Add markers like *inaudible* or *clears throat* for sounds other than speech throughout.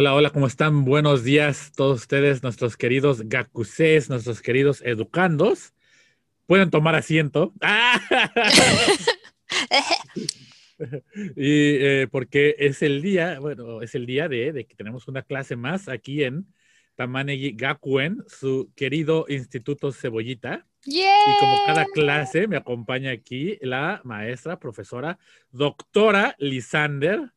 Hola, hola, ¿cómo están? Buenos días todos ustedes, nuestros queridos gakusés, nuestros queridos educandos. Pueden tomar asiento. *laughs* y eh, porque es el día, bueno, es el día de, que tenemos una clase más aquí en Tamanegi Gakuen, su querido Instituto Cebollita. Y como cada clase me acompaña aquí la maestra, profesora, doctora Lisander.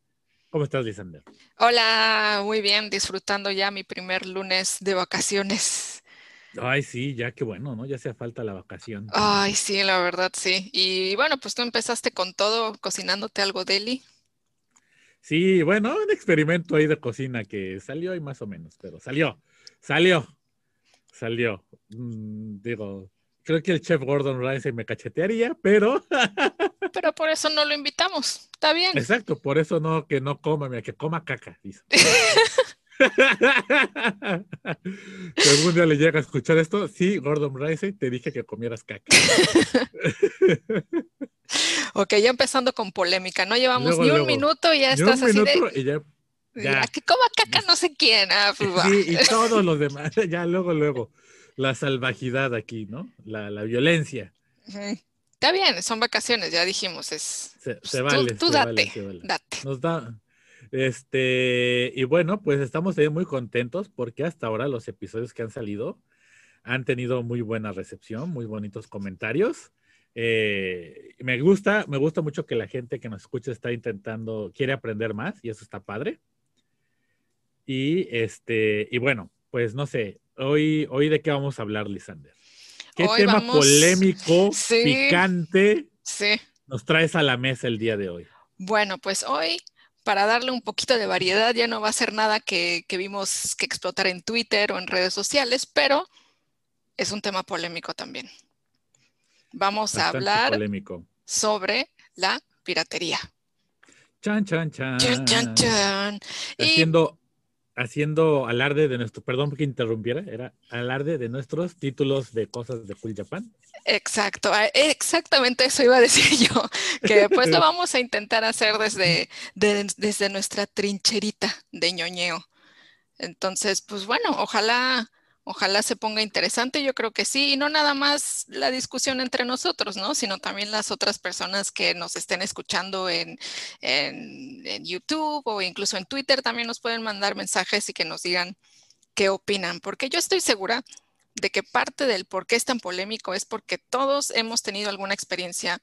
¿Cómo estás, Lisander? Hola, muy bien, disfrutando ya mi primer lunes de vacaciones. Ay, sí, ya qué bueno, ¿no? Ya hacía falta la vacación. Ay, sí, la verdad, sí. Y bueno, pues tú empezaste con todo, cocinándote algo deli. Sí, bueno, un experimento ahí de cocina que salió y más o menos, pero salió, salió, salió. Mm, digo, creo que el chef Gordon Ramsay me cachetearía, pero. *laughs* pero por eso no lo invitamos. Está bien. Exacto, por eso no, que no coma, mira, que coma caca, dice. *laughs* si algún día le llega a escuchar esto, sí, Gordon Ramsay, te dije que comieras caca. *laughs* ok, ya empezando con polémica, no llevamos ni un minuto y ya estás así de... Y ya, ya. Que coma caca no sé quién. Ah, pues sí, y todos los *laughs* demás, ya luego, luego la salvajidad aquí, ¿no? La, violencia. Está bien, son vacaciones, ya dijimos, es. Se, pues, vale. Tú, date, date. Nos da. Este, y bueno, pues estamos muy contentos porque hasta ahora los episodios que han salido han tenido muy buena recepción, muy bonitos comentarios. Eh, me gusta, me gusta mucho que la gente que nos escucha está intentando, quiere aprender más y eso está padre. Y este, y bueno, pues no sé, hoy, hoy de qué vamos a hablar, Lisander. ¿Qué tema polémico, picante nos traes a la mesa el día de hoy? Bueno, pues hoy, para darle un poquito de variedad, ya no va a ser nada que, vimos que explotar en Twitter o en redes sociales, pero es un tema polémico también. Vamos a hablar sobre la piratería. Chan, chan, chan. Chan, chan, chan. Haciendo haciendo alarde de nuestro, perdón que interrumpiera, era alarde de nuestros títulos de cosas de Cool Japan. Exacto, exactamente eso iba a decir *laughs* yo, que pues lo *laughs* vamos a intentar hacer desde, desde nuestra trincherita de ñoñeo. Entonces, pues bueno, ojalá Ojalá se ponga interesante, yo creo que sí, y no nada más la discusión entre nosotros, ¿no? Sino también las otras personas que nos estén escuchando en, YouTube o incluso en Twitter también nos pueden mandar mensajes y que nos digan qué opinan, porque yo estoy segura de que parte del por qué es tan polémico es porque todos hemos tenido alguna experiencia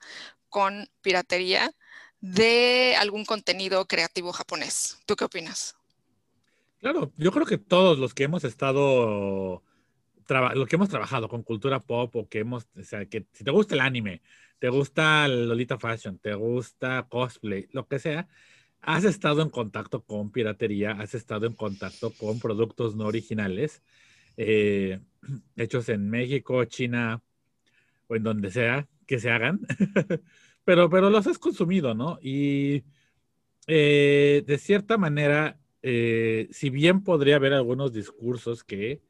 con piratería de algún contenido creativo japonés. ¿Tú qué opinas? Claro, yo creo que todos los que hemos estado, lo que hemos trabajado con cultura pop o que hemos, o sea, que si te gusta el anime, te gusta Lolita Fashion, te gusta cosplay, lo que sea, has estado en contacto con piratería, has estado en contacto con productos no originales, eh, *clears throat* hechos en México, China o en donde sea que se hagan, *laughs* pero, pero los has consumido, ¿no? Y eh, de cierta manera eh, si bien podría haber algunos discursos que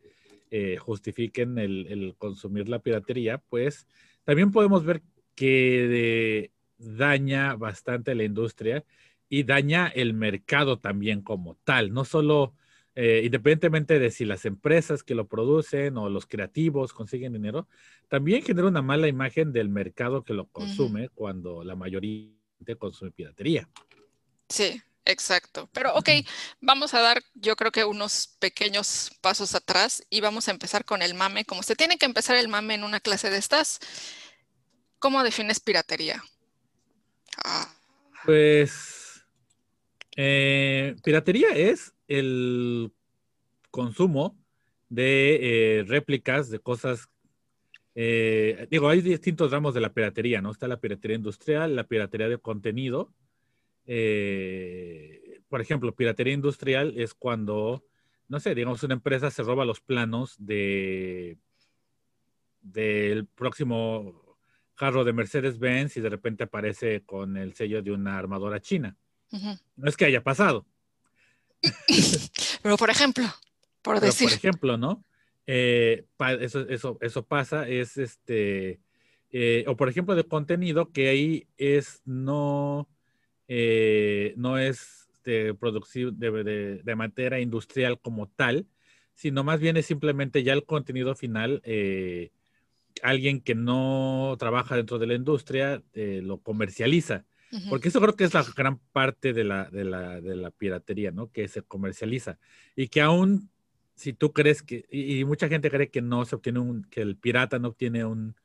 eh, justifiquen el, consumir la piratería, pues también podemos ver que daña bastante la industria y daña el mercado también como tal, no solo eh, independientemente de si las empresas que lo producen o los creativos consiguen dinero, también genera una mala imagen del mercado que lo consume cuando la mayoría consume piratería. Sí, Exacto. Pero ok, vamos a dar yo creo que unos pequeños pasos atrás y vamos a empezar con el mame. Como se tiene que empezar el mame en una clase de estas, ¿cómo defines piratería? Ah. Pues eh, piratería es el consumo de eh, réplicas de cosas. Eh, digo, hay distintos ramos de la piratería, ¿no? Está la piratería industrial, la piratería de contenido, eh, por ejemplo, piratería industrial es cuando, no sé, digamos, una empresa se roba los planos de del próximo carro de Mercedes-Benz y de repente aparece con el sello de una armadora china. No es que haya pasado. *laughs* Pero por ejemplo, por decir. Por ejemplo, ¿no? Eh, eso, eso, eso pasa, es este, eh, o por ejemplo de contenido que ahí es no, eh, no es de producción de, de, materia industrial como tal, sino más bien es simplemente ya el contenido final. Eh, alguien que no trabaja dentro de la industria eh, lo comercializa. Porque eso creo que es la gran parte de la, de la, de la piratería, ¿no? Que se comercializa. Y que aún si tú crees que, y, mucha gente cree que no se obtiene un, que el pirata no obtiene un,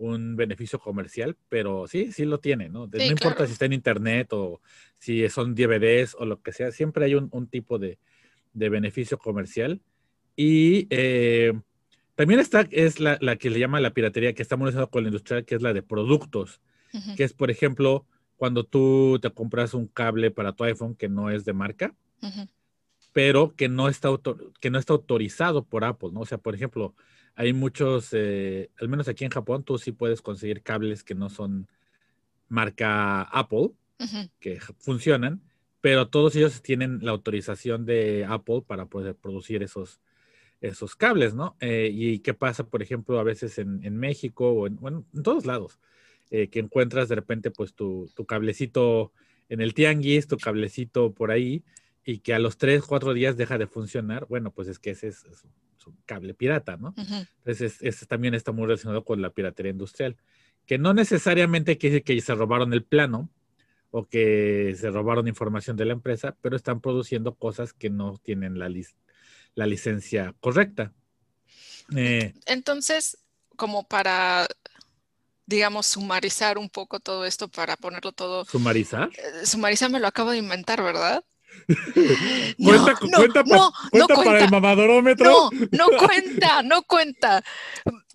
un beneficio comercial, pero sí, sí lo tiene, ¿no? no importa si está en internet o si son DVDs o lo que sea, siempre hay un, un tipo de, de, beneficio comercial. Y eh, también está, es la, la, que le llama la piratería, que está monetizada con la industria, que es la de productos, que es, por ejemplo, cuando tú te compras un cable para tu iPhone que no es de marca, pero que no, está que no está autorizado por Apple, ¿no? O sea, por ejemplo, hay muchos, eh, al menos aquí en Japón, tú sí puedes conseguir cables que no son marca Apple, que funcionan, pero todos ellos tienen la autorización de Apple para poder producir esos, esos cables, ¿no? Eh, y qué pasa, por ejemplo, a veces en, México o en, bueno, en todos lados eh, que encuentras de repente pues tu, cablecito en el tianguis, tu cablecito por ahí, y que a los tres, cuatro días deja de funcionar, bueno, pues es que ese es, cable pirata, ¿no? Entonces, ese también está muy relacionado con la piratería industrial, que no necesariamente quiere decir que se robaron el plano o que se robaron información de la empresa, pero están produciendo cosas que no tienen la, la licencia correcta. Eh, Entonces, como para digamos, sumarizar un poco todo esto para ponerlo todo. ¿Sumarizar? Eh, sumarizar me lo acabo de inventar, ¿verdad? *laughs* cuenta, cuenta, para el mamadorómetro. No, no cuenta, no cuenta.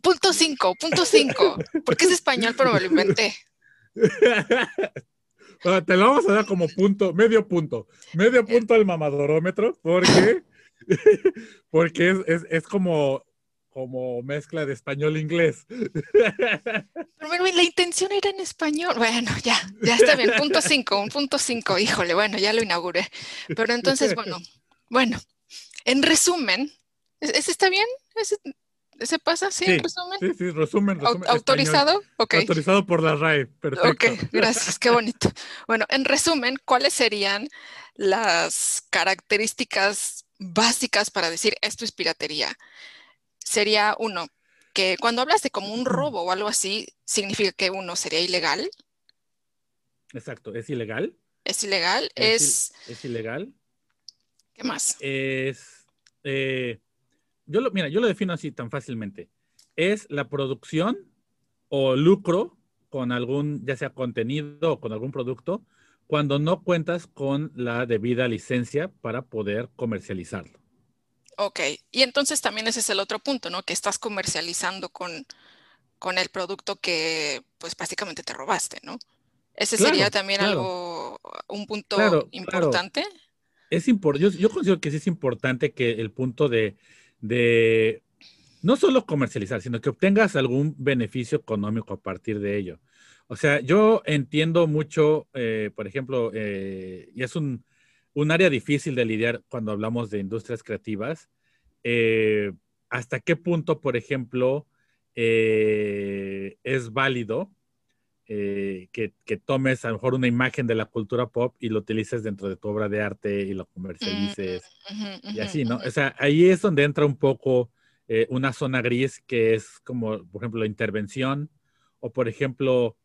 Punto cinco, punto cinco. Porque es español, pero me lo inventé. *laughs* Te lo vamos a dar como punto, medio punto. Medio punto al mamadorómetro, porque, *laughs* porque es, es, es como como mezcla de español-inglés. *laughs* Pero la intención era en español. Bueno, ya, ya está bien. Punto cinco, un punto cinco. Híjole, bueno, ya lo inauguré. Pero entonces, bueno, bueno, en resumen, ¿ese está bien? ¿Ese, pasa? ¿Sí, en resumen? Sí, sí, resumen. resumen ¿Autorizado? Ok. Autorizado por la RAE, perfecto. Ok, gracias, qué bonito. Bueno, en resumen, ¿cuáles serían las características básicas para decir esto es piratería? Sería uno, que cuando hablas de como un robo o algo así, significa que uno sería ilegal. Exacto, es ilegal. Es ilegal, es... Es, ilegal. ¿Qué más? Es... Eh, yo lo, mira, yo lo defino así tan fácilmente. Es la producción o lucro con algún, ya sea contenido o con algún producto, cuando no cuentas con la debida licencia para poder comercializarlo. Ok, y entonces también ese es el otro punto, ¿no? Que estás comercializando con, con el producto que pues básicamente te robaste, ¿no? Ese sería también algo, un punto importante. Es yo, yo, considero que sí es importante que el punto de, de no solo comercializar, sino que obtengas algún beneficio económico a partir de ello. O sea, yo entiendo mucho, eh, por ejemplo, eh, y es un, un área difícil de lidiar cuando hablamos de industrias creativas. Eh, ¿Hasta qué punto, por ejemplo, eh, es válido eh, que, tomes a lo mejor una imagen de la cultura pop y lo utilices dentro de tu obra de arte y lo comercialices y así, ¿no? O sea, ahí es donde entra un poco una zona gris que es como, por ejemplo, la intervención o, por ejemplo,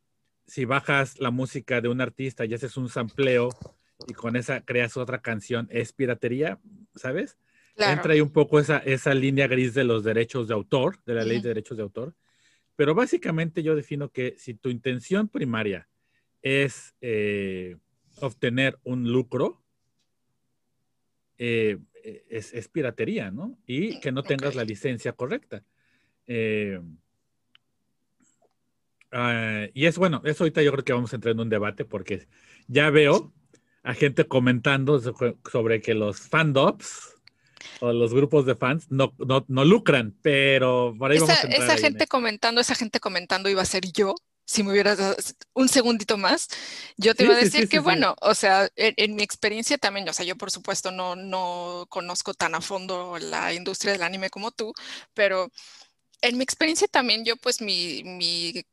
si bajas la música de un artista y haces un sampleo y con esa creas otra canción, es piratería, ¿sabes? Entra ahí un poco esa, esa línea gris de los derechos de autor, de la ley de derechos de autor. Pero básicamente yo defino que si tu intención primaria es eh, obtener un lucro, eh, es, piratería, ¿no? Y que no tengas la licencia correcta. Eh, ah, y es bueno, eso ahorita yo creo que vamos a entrar en un debate porque ya veo a gente comentando sobre que los fandoms o los grupos de fans no, no, lucran, pero por ahí esa, vamos a Esa gente comentando, esa gente comentando iba a ser yo, si me hubieras dado un segundito más, yo te iba a decir que bueno, o sea, en, mi experiencia también, o sea, yo por supuesto no, no conozco tan a fondo la industria del anime como tú, pero en mi experiencia también yo pues mi, mi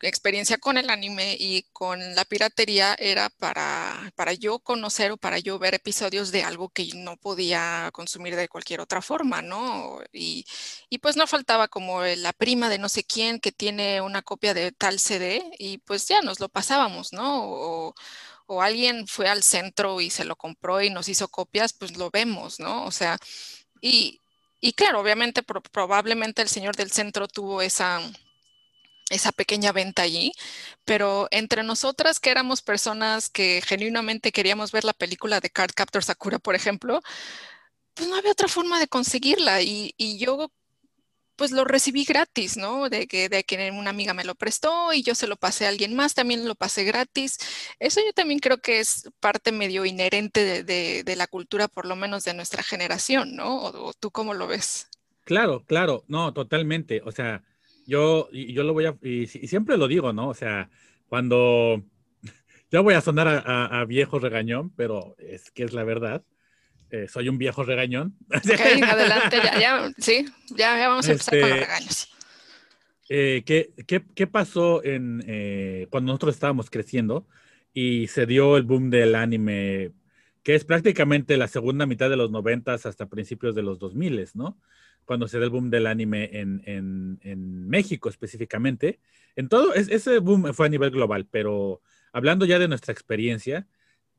experiencia con el anime y con la piratería era para, para yo conocer o para yo ver episodios de algo que no podía consumir de cualquier otra forma, ¿no? Y, y pues no faltaba como la prima de no sé quién que tiene una copia de tal CD y pues ya nos lo pasábamos, ¿no? O, o alguien fue al centro y se lo compró y nos hizo copias, pues lo vemos, ¿no? O sea, y, y claro, obviamente probablemente el señor del centro tuvo esa, esa pequeña venta allí, pero entre nosotras que éramos personas que genuinamente queríamos ver la película de Card Captor Sakura, por ejemplo, pues no había otra forma de conseguirla y, y yo pues lo recibí gratis, ¿no? De que, de que una amiga me lo prestó y yo se lo pasé a alguien más, también lo pasé gratis. Eso yo también creo que es parte medio inherente de, la cultura, por lo menos de nuestra generación, ¿no? ¿O, tú cómo lo ves? Claro, claro, no, totalmente. O sea, yo, yo lo voy a, y, siempre lo digo, ¿no? O sea, cuando, *laughs* yo voy a sonar a viejo regañón, pero es que es la verdad eh, soy un viejo regañón. *laughs* Adelante, ya, ya, sí, ya, vamos a empezar con los este, regaños. Eh, ¿qué, qué, qué, pasó en, eh, cuando nosotros estábamos creciendo y se dio el boom del anime, que es prácticamente la segunda mitad de los noventas hasta principios de los 2000, ¿no? Cuando se dio el boom del anime en, en, en México específicamente. En todo, ese boom fue a nivel global, pero hablando ya de nuestra experiencia,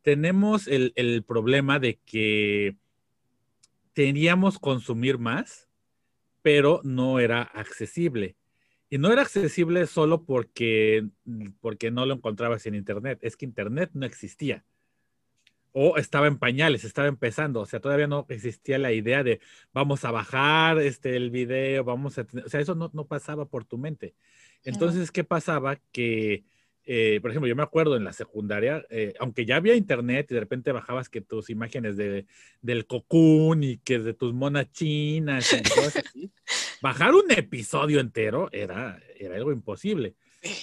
tenemos el, problema de que teníamos consumir más, pero no era accesible. Y no era accesible solo porque, porque no lo encontrabas en Internet, es que Internet no existía. O estaba en pañales, estaba empezando, o sea, todavía no existía la idea de vamos a bajar este, el video, vamos a... O sea, eso no, no pasaba por tu mente. Entonces, ¿qué pasaba? Que eh, por ejemplo, yo me acuerdo en la secundaria, eh, aunque ya había internet y de repente bajabas que tus imágenes de, del cocoon y que de tus monas chinas y cosas así, *laughs* bajar un episodio entero era, era algo imposible.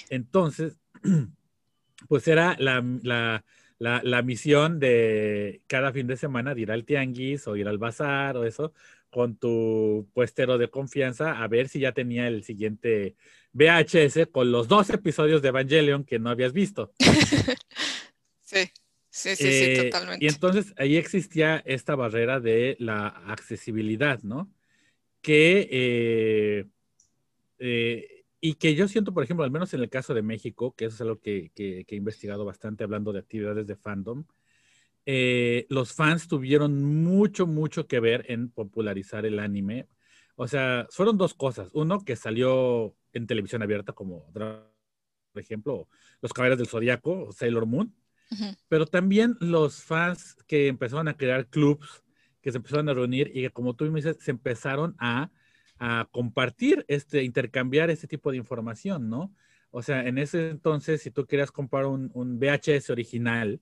Entonces, *clears throat* pues era la, la, la, la, misión de cada fin de semana de ir al tianguis o ir al bazar o eso con tu puestero de confianza a ver si ya tenía el siguiente VHS con los dos episodios de Evangelion que no habías visto. *laughs* sí, sí, sí, sí, eh, totalmente. Y entonces ahí existía esta barrera de la accesibilidad, ¿no? Que, eh, eh, y que yo siento, por ejemplo, al menos en el caso de México, que eso es algo que, que he investigado bastante hablando de actividades de fandom, los fans tuvieron mucho, mucho que ver en popularizar el anime. O sea, fueron dos cosas. Uno, que salió en televisión abierta, como por ejemplo Los Caballeros del Zodíaco, Sailor Moon, pero también los fans que empezaron a crear clubs, que se empezaron a reunir y que, como tú me dices, se empezaron a, a compartir, este, intercambiar este tipo de información, ¿no? O sea, en ese entonces, si tú querías comprar un, un VHS original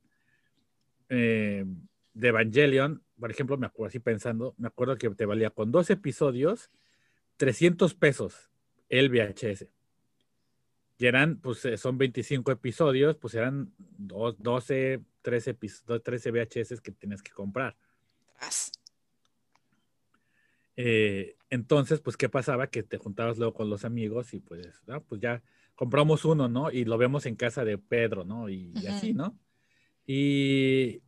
eh, de Evangelion, por ejemplo, me acuerdo así pensando, me acuerdo que te valía con dos episodios 300 pesos el VHS. Y eran, pues eh, son 25 episodios, pues eran 12, 13, 13 VHS que tienes que comprar. Eh, entonces, pues, ¿qué pasaba? Que te juntabas luego con los amigos y pues, pues ya compramos uno, ¿no? Y lo vemos en casa de Pedro, ¿no? Y, así, ¿no? Y,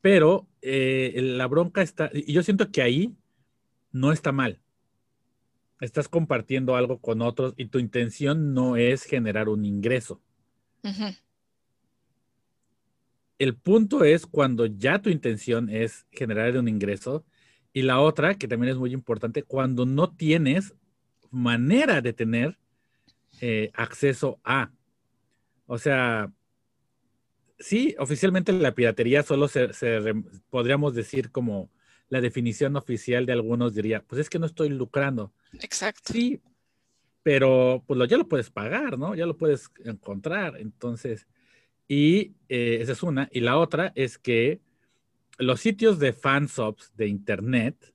pero eh, la bronca está, y yo siento que ahí no está mal estás compartiendo algo con otros y tu intención no es generar un ingreso. El punto es cuando ya tu intención es generar un ingreso y la otra, que también es muy importante, cuando no tienes manera de tener eh, acceso a. O sea, sí, oficialmente la piratería solo se podríamos decir como la definición oficial de algunos diría, pues es que no estoy lucrando. Exacto. Sí, pero pues lo, ya lo puedes pagar, ¿no? Ya lo puedes encontrar. Entonces, y eh, esa es una. Y la otra es que los sitios de fanshops de internet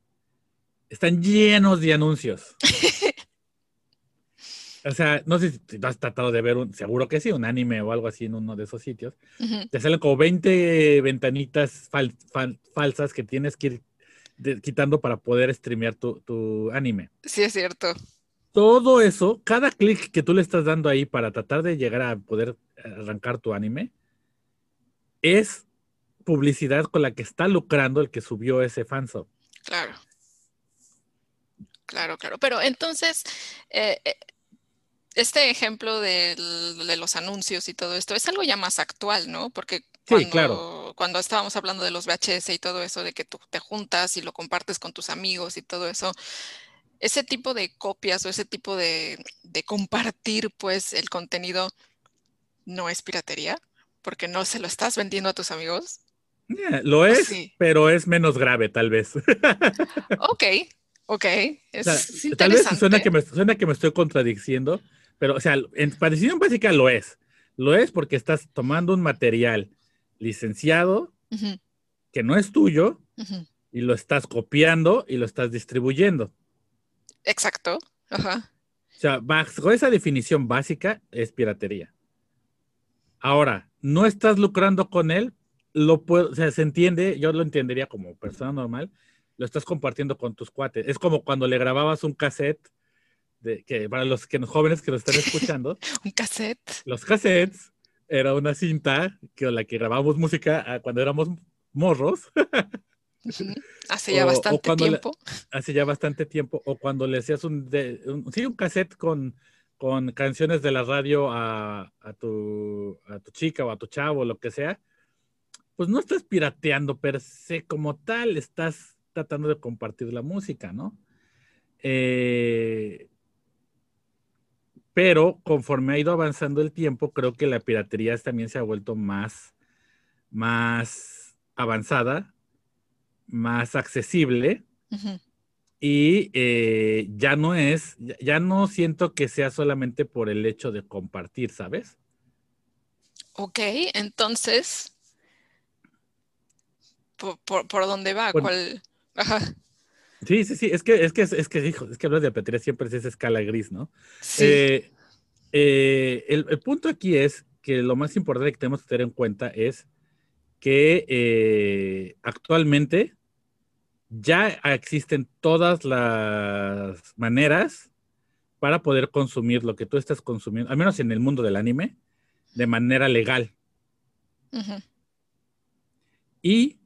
están llenos de anuncios. *laughs* o sea, no sé si has tratado de ver un, seguro que sí, un anime o algo así en uno de esos sitios. Te salen como 20 ventanitas falsas que tienes que ir quitando para poder streamear tu, anime. Sí, es cierto. todo eso, cada clic que tú le estás dando ahí para tratar de llegar a poder arrancar tu anime, es publicidad con la que está lucrando el que subió ese fansub. Claro. Claro, claro. Pero entonces, eh, eh, este ejemplo de los anuncios y todo esto es algo ya más actual, ¿no? Porque cuando, claro. cuando estábamos hablando de los VHS y todo eso, de que tú te juntas y lo compartes con tus amigos y todo eso, ese tipo de copias o ese tipo de, compartir, pues, el contenido no es piratería, porque no se lo estás vendiendo a tus amigos. Lo es, pero es menos grave, tal vez. *laughs* ok, ok. Es tal vez suena que, me, suena que me estoy contradiciendo, pero, o sea, en decisión básica lo es. Lo es porque estás tomando un material licenciado que no es tuyo y lo estás copiando y lo estás distribuyendo. Exacto. Ajá. O sea, bajo esa definición básica es piratería. Ahora, no estás lucrando con él, lo puedo, o sea, se entiende, yo lo entendería como persona normal, lo estás compartiendo con tus cuates. Es como cuando le grababas un cassette, de, que para los, que, los jóvenes que lo están escuchando. *laughs* un cassette. Los cassettes era una cinta que la que grabábamos música ah, cuando éramos morros. Hace *laughs* ya bastante tiempo. hace ya bastante tiempo. O cuando le hacías un, sí, un cassette con, con canciones de la radio a, tu, a tu chica o a tu chavo, lo que sea, pues no estás pirateando per se como tal, estás tratando de compartir la música, ¿no? Eh, pero conforme ha ido avanzando el tiempo, creo que la piratería también se ha vuelto más, más avanzada más accesible y eh, ya no es, ya, no siento que sea solamente por el hecho de compartir, ¿sabes? Ok, entonces, ¿por, dónde va? ¿Cuál? Sí, sí, sí, es que, es que, es que, hijo, es que hablar de piratería siempre es esa escala gris, ¿no? Sí. Eh, eh, el, el, punto aquí es que lo más importante que tenemos que tener en cuenta es que actualmente ya existen todas las maneras para poder consumir lo que tú estás consumiendo, al menos en el mundo del anime, de manera legal. Y,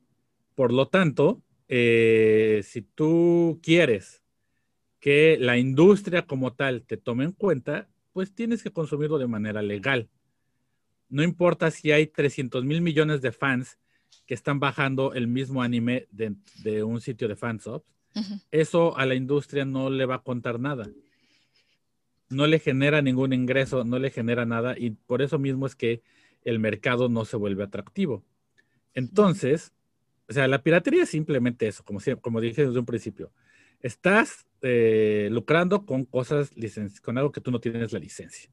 por lo tanto, eh, si tú quieres que la industria como tal te tome en cuenta, pues tienes que consumirlo de manera legal. No importa si hay 300 mil millones de fans que están bajando el mismo anime de, un sitio de fansubs, eso a la industria no le va a contar nada. No le genera ningún ingreso, no le genera nada y por eso mismo es que el mercado no se vuelve atractivo. Entonces, o sea, la piratería es simplemente eso, como, como dije desde un principio. Estás eh, lucrando con cosas, con algo que tú no tienes la licencia.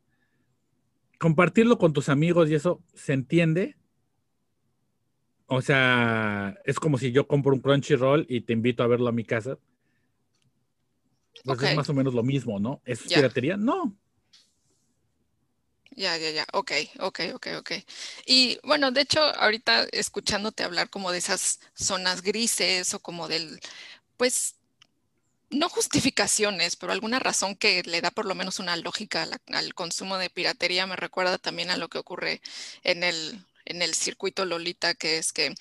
Compartirlo con tus amigos y eso se entiende, o sea, es como si yo compro un Crunchyroll y te invito a verlo a mi casa. Pues es más o menos lo mismo, ¿no? ¿Es piratería? No. Ya, ya, ya. Ok, ok, ok, ok. Y bueno, de hecho, ahorita escuchándote hablar como de esas zonas grises o como del, pues, no justificaciones, pero alguna razón que le da por lo menos una lógica al consumo de piratería, me recuerda también a lo que ocurre en el en el circuito Lolita, que es que,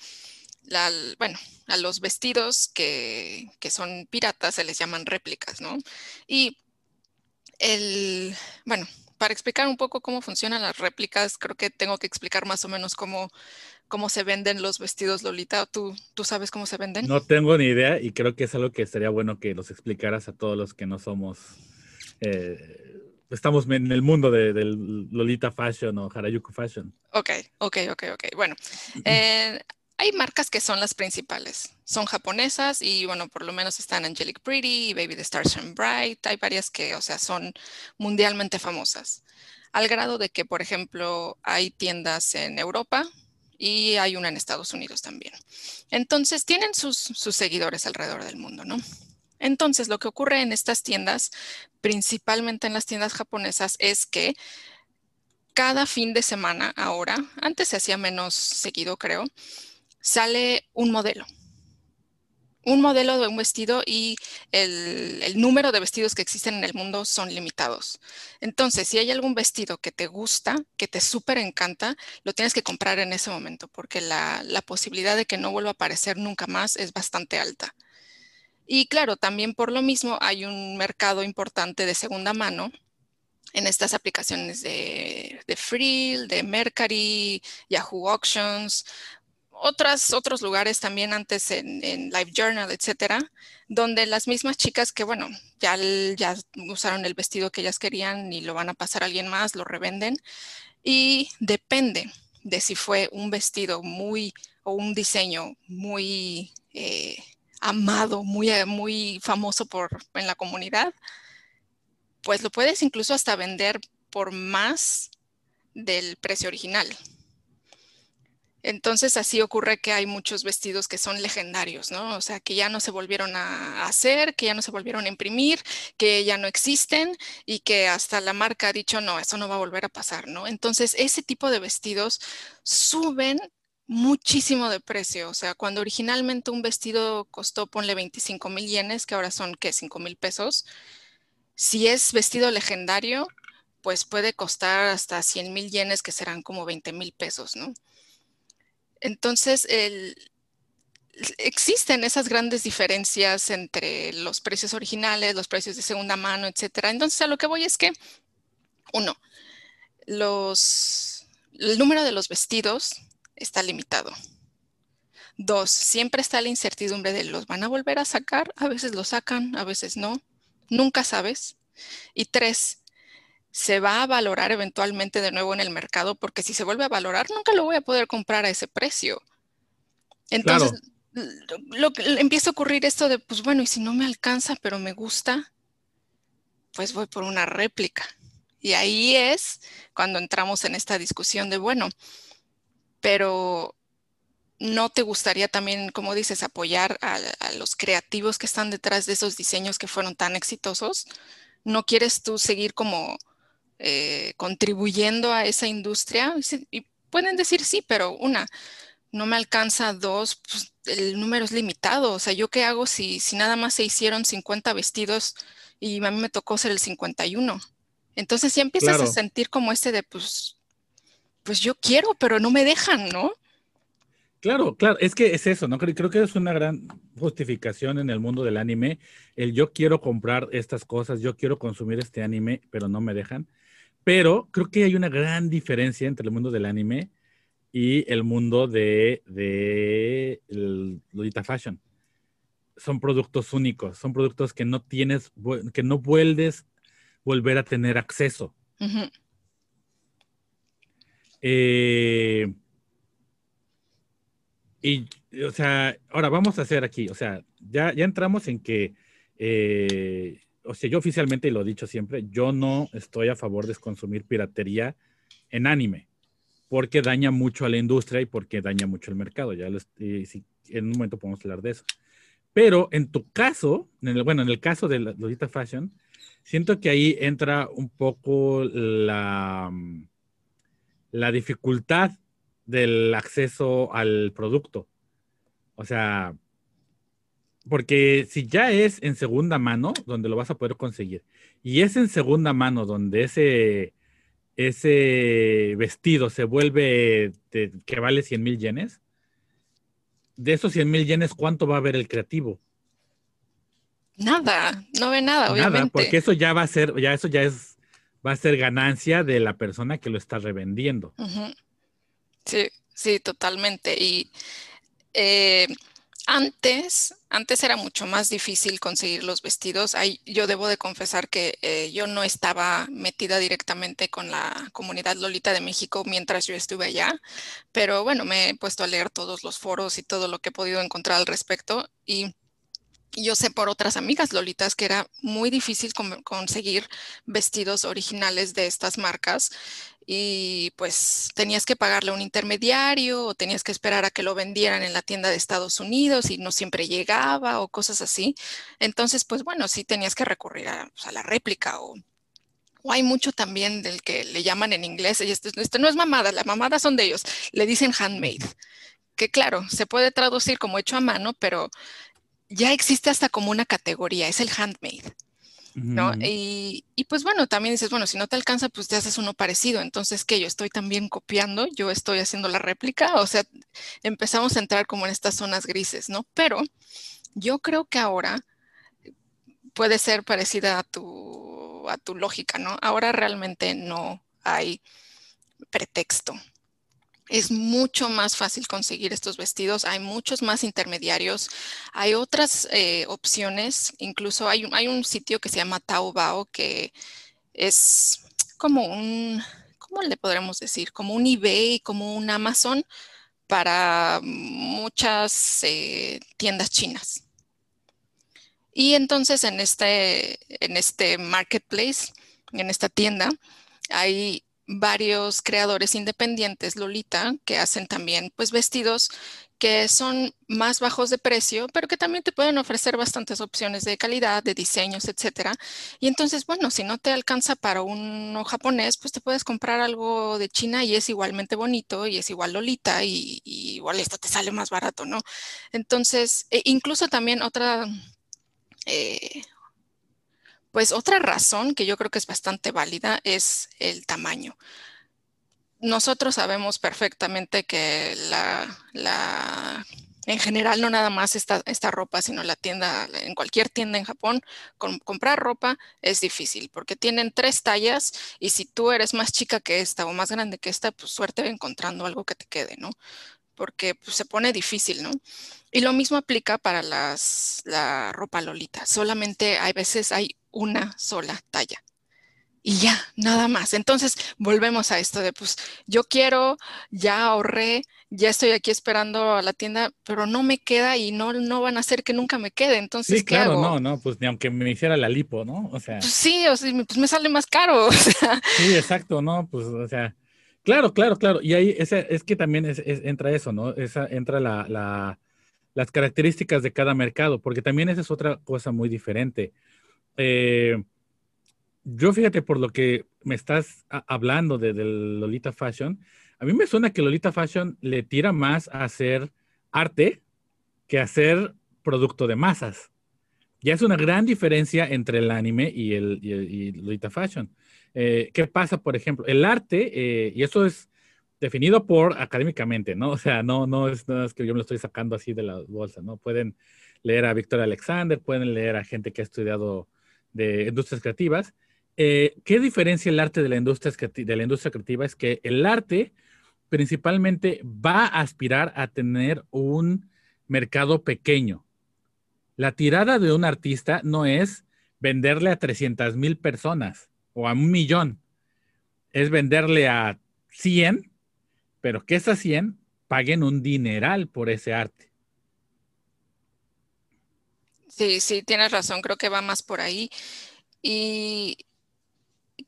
la, bueno, a los vestidos que, son piratas se les llaman réplicas, ¿no? Y el, bueno, para explicar un poco cómo funcionan las réplicas, creo que tengo que explicar más o menos cómo, cómo se venden los vestidos Lolita. ¿Tú, ¿Tú sabes cómo se venden? No tengo ni idea y creo que es algo que estaría bueno que los explicaras a todos los que no somos eh, estamos en el mundo de, del Lolita Fashion o Harajuku Fashion. Ok, ok, ok, ok. Bueno, eh, hay marcas que son las principales. Son japonesas y, bueno, por lo menos están Angelic Pretty, Baby the Stars and Bright. Hay varias que, o sea, son mundialmente famosas. Al grado de que, por ejemplo, hay tiendas en Europa y hay una en Estados Unidos también. Entonces, tienen sus, sus seguidores alrededor del mundo, ¿no? Entonces, lo que ocurre en estas tiendas, principalmente en las tiendas japonesas, es que cada fin de semana ahora, antes se hacía menos seguido creo, sale un modelo. un modelo de un vestido y el, número de vestidos que existen en el mundo son limitados. Entonces, si hay algún vestido que te gusta, que te súper encanta, lo tienes que comprar en ese momento porque la, posibilidad de que no vuelva a aparecer nunca más es bastante alta. Y claro, también por lo mismo hay un mercado importante de segunda mano en estas aplicaciones de, de Frill, de Mercari, Yahoo Auctions, otras, otros lugares también antes en, en, Live Journal, etcétera, donde las mismas chicas que, bueno, ya, ya usaron el vestido que ellas querían y lo van a pasar a alguien más, lo revenden. Y depende de si fue un vestido muy o un diseño muy eh, amado, muy, muy famoso por, en la comunidad, pues lo puedes incluso hasta vender por más del precio original. Entonces así ocurre que hay muchos vestidos que son legendarios, ¿no? O sea, que ya no se volvieron a hacer, que ya no se volvieron a imprimir, que ya no existen y que hasta la marca ha dicho, no, eso no va a volver a pasar, ¿no? Entonces ese tipo de vestidos suben muchísimo de precio. O sea, cuando originalmente un vestido costó, ponle 25 mil yenes, que ahora son, ¿qué? 5 mil pesos. Si es vestido legendario, pues puede costar hasta 100 mil yenes, que serán como 20 mil pesos, ¿no? Entonces, existen esas grandes diferencias entre los precios originales, los precios de segunda mano, etcétera. Entonces, a lo que voy es que, uno, los, el número de los vestidos está limitado. Dos, siempre está la incertidumbre de los van a volver a sacar, a veces lo sacan, a veces no, nunca sabes. Y tres, se va a valorar eventualmente de nuevo en el mercado, porque si se vuelve a valorar, nunca lo voy a poder comprar a ese precio. Entonces, lo, que empieza a ocurrir esto de, pues bueno, y si no me alcanza, pero me gusta, pues voy por una réplica. Y ahí es cuando entramos en esta discusión de, bueno, pero ¿no te gustaría también, como dices, apoyar a, a los creativos que están detrás de esos diseños que fueron tan exitosos? ¿No quieres tú seguir como eh, contribuyendo a esa industria? Y pueden decir sí, pero una, no me alcanza, dos, pues, el número es limitado. O sea, ¿yo qué hago si, si nada más se hicieron 50 vestidos y a mí me tocó ser el 51? Entonces ya empiezas a sentir como este de, pues, pues yo quiero, pero no me dejan, ¿no? Claro, claro, es que es eso, ¿no? Creo que es una gran justificación en el mundo del anime, el yo quiero comprar estas cosas, yo quiero consumir este anime, pero no me dejan. Pero creo que hay una gran diferencia entre el mundo del anime y el mundo de, de Lolita Fashion. Son productos únicos, son productos que no tienes, que no vuelves volver a tener acceso. Eh, y, o sea, ahora vamos a hacer aquí, o sea, ya, ya entramos en que eh, o sea, yo oficialmente, lo he dicho siempre, yo no estoy a favor de consumir piratería en anime, porque daña mucho a la industria y porque daña mucho el mercado. Ya en un momento podemos hablar de eso. Pero en tu caso, bueno, en el caso de Lolita Fashion, siento que ahí entra un poco la, la dificultad del acceso al producto. O sea, porque si ya es en segunda mano, donde lo vas a poder conseguir, y es en segunda mano donde ese, ese vestido se vuelve que vale 100 mil yenes, de esos 100 mil yenes, ¿cuánto va a haber el creativo? Nada, no ve nada, obviamente. Nada, porque eso ya va a ser, ya eso ya es, va a ser ganancia de la persona que lo está revendiendo. Sí, sí, totalmente. Y eh, antes, antes era mucho más difícil conseguir los vestidos. yo debo de confesar que eh, yo no estaba metida directamente con la comunidad Lolita de México mientras yo estuve allá, pero bueno, me he puesto a leer todos los foros y todo lo que he podido encontrar al respecto y yo sé por otras amigas lolitas que era muy difícil conseguir vestidos originales de estas marcas y pues tenías que pagarle a un intermediario o tenías que esperar a que lo vendieran en la tienda de Estados Unidos y no siempre llegaba o cosas así. Entonces, pues bueno, sí tenías que recurrir a, pues, la réplica o, hay mucho también del que le llaman en inglés, y esto, no es mamada, la mamada son de ellos, le dicen handmade, que claro, se puede traducir como hecho a mano, pero ya existe hasta como una categoría, es el handmade. ¿no? y, y, pues bueno, también dices, bueno, si no te alcanza, pues te haces uno parecido. Entonces, que yo estoy también copiando, yo estoy haciendo la réplica, o sea, empezamos a entrar como en estas zonas grises, ¿no? Pero yo creo que ahora puede ser parecida a tu, a tu lógica, ¿no? Ahora realmente no hay pretexto es mucho más fácil conseguir estos vestidos, hay muchos más intermediarios, hay otras eh, opciones, incluso hay, un sitio que se llama Taobao que es como un, ¿cómo le podremos decir? Como un eBay, como un Amazon para muchas eh, tiendas chinas. Y entonces en este, en este marketplace, en esta tienda, hay varios creadores independientes, Lolita, que hacen también pues vestidos que son más bajos de precio, pero que también te pueden ofrecer bastantes opciones de calidad, de diseños, etcétera. Y entonces, bueno, si no te alcanza para uno japonés, pues te puedes comprar algo de China y es igualmente bonito y es igual Lolita y, igual esto te sale más barato, ¿no? Entonces, e incluso también otra, eh, pues otra razón que yo creo que es bastante válida es el tamaño. Nosotros sabemos perfectamente que la, en general no nada más esta, esta, ropa, sino la tienda, en cualquier tienda en Japón, comprar ropa es difícil porque tienen tres tallas y si tú eres más chica que esta o más grande que esta, pues suerte encontrando algo que te quede, ¿no? Porque pues, se pone difícil, ¿no? Y lo mismo aplica para las, la ropa lolita. Solamente hay veces hay una sola talla. Y ya, nada más. Entonces, volvemos a esto de, pues, yo quiero, ya ahorré, ya estoy aquí esperando a la tienda, pero no me queda y no, no van a hacer que nunca me quede. Entonces, sí, claro, no, no, pues ni aunque me hiciera la lipo, ¿no? O sea. Pues sí, o sea, pues me sale más caro. *laughs* Sí, exacto, ¿no? Pues, o sea, claro, claro, claro. Y ahí es, es que también es, entra eso, ¿no? Esa, entra la, la, las características de cada mercado, porque también esa es otra cosa muy diferente eh, yo fíjate por lo que me estás hablando de, Lolita Fashion, a mí me suena que Lolita Fashion le tira más a hacer arte que a hacer producto de masas. Ya es una gran diferencia entre el anime y el Lolita Fashion. Eh, ¿Qué pasa, por ejemplo? El arte, eh, y eso es definido por académicamente, ¿no? *laughs* O sea, no, no, es, que yo me lo estoy sacando así de la bolsa, ¿no? Pueden leer a Victoria Alexander, pueden leer a gente que ha estudiado de industrias creativas. Eh, ¿Qué diferencia el arte de la, industria, de la industria creativa? Es que el arte principalmente va a aspirar a tener un mercado pequeño. La tirada de un artista no es venderle a 300 mil personas o a un millón, es venderle a 100, pero que esas 100 paguen un dineral por ese arte. Sí, sí, tienes razón, creo que va más por ahí. Y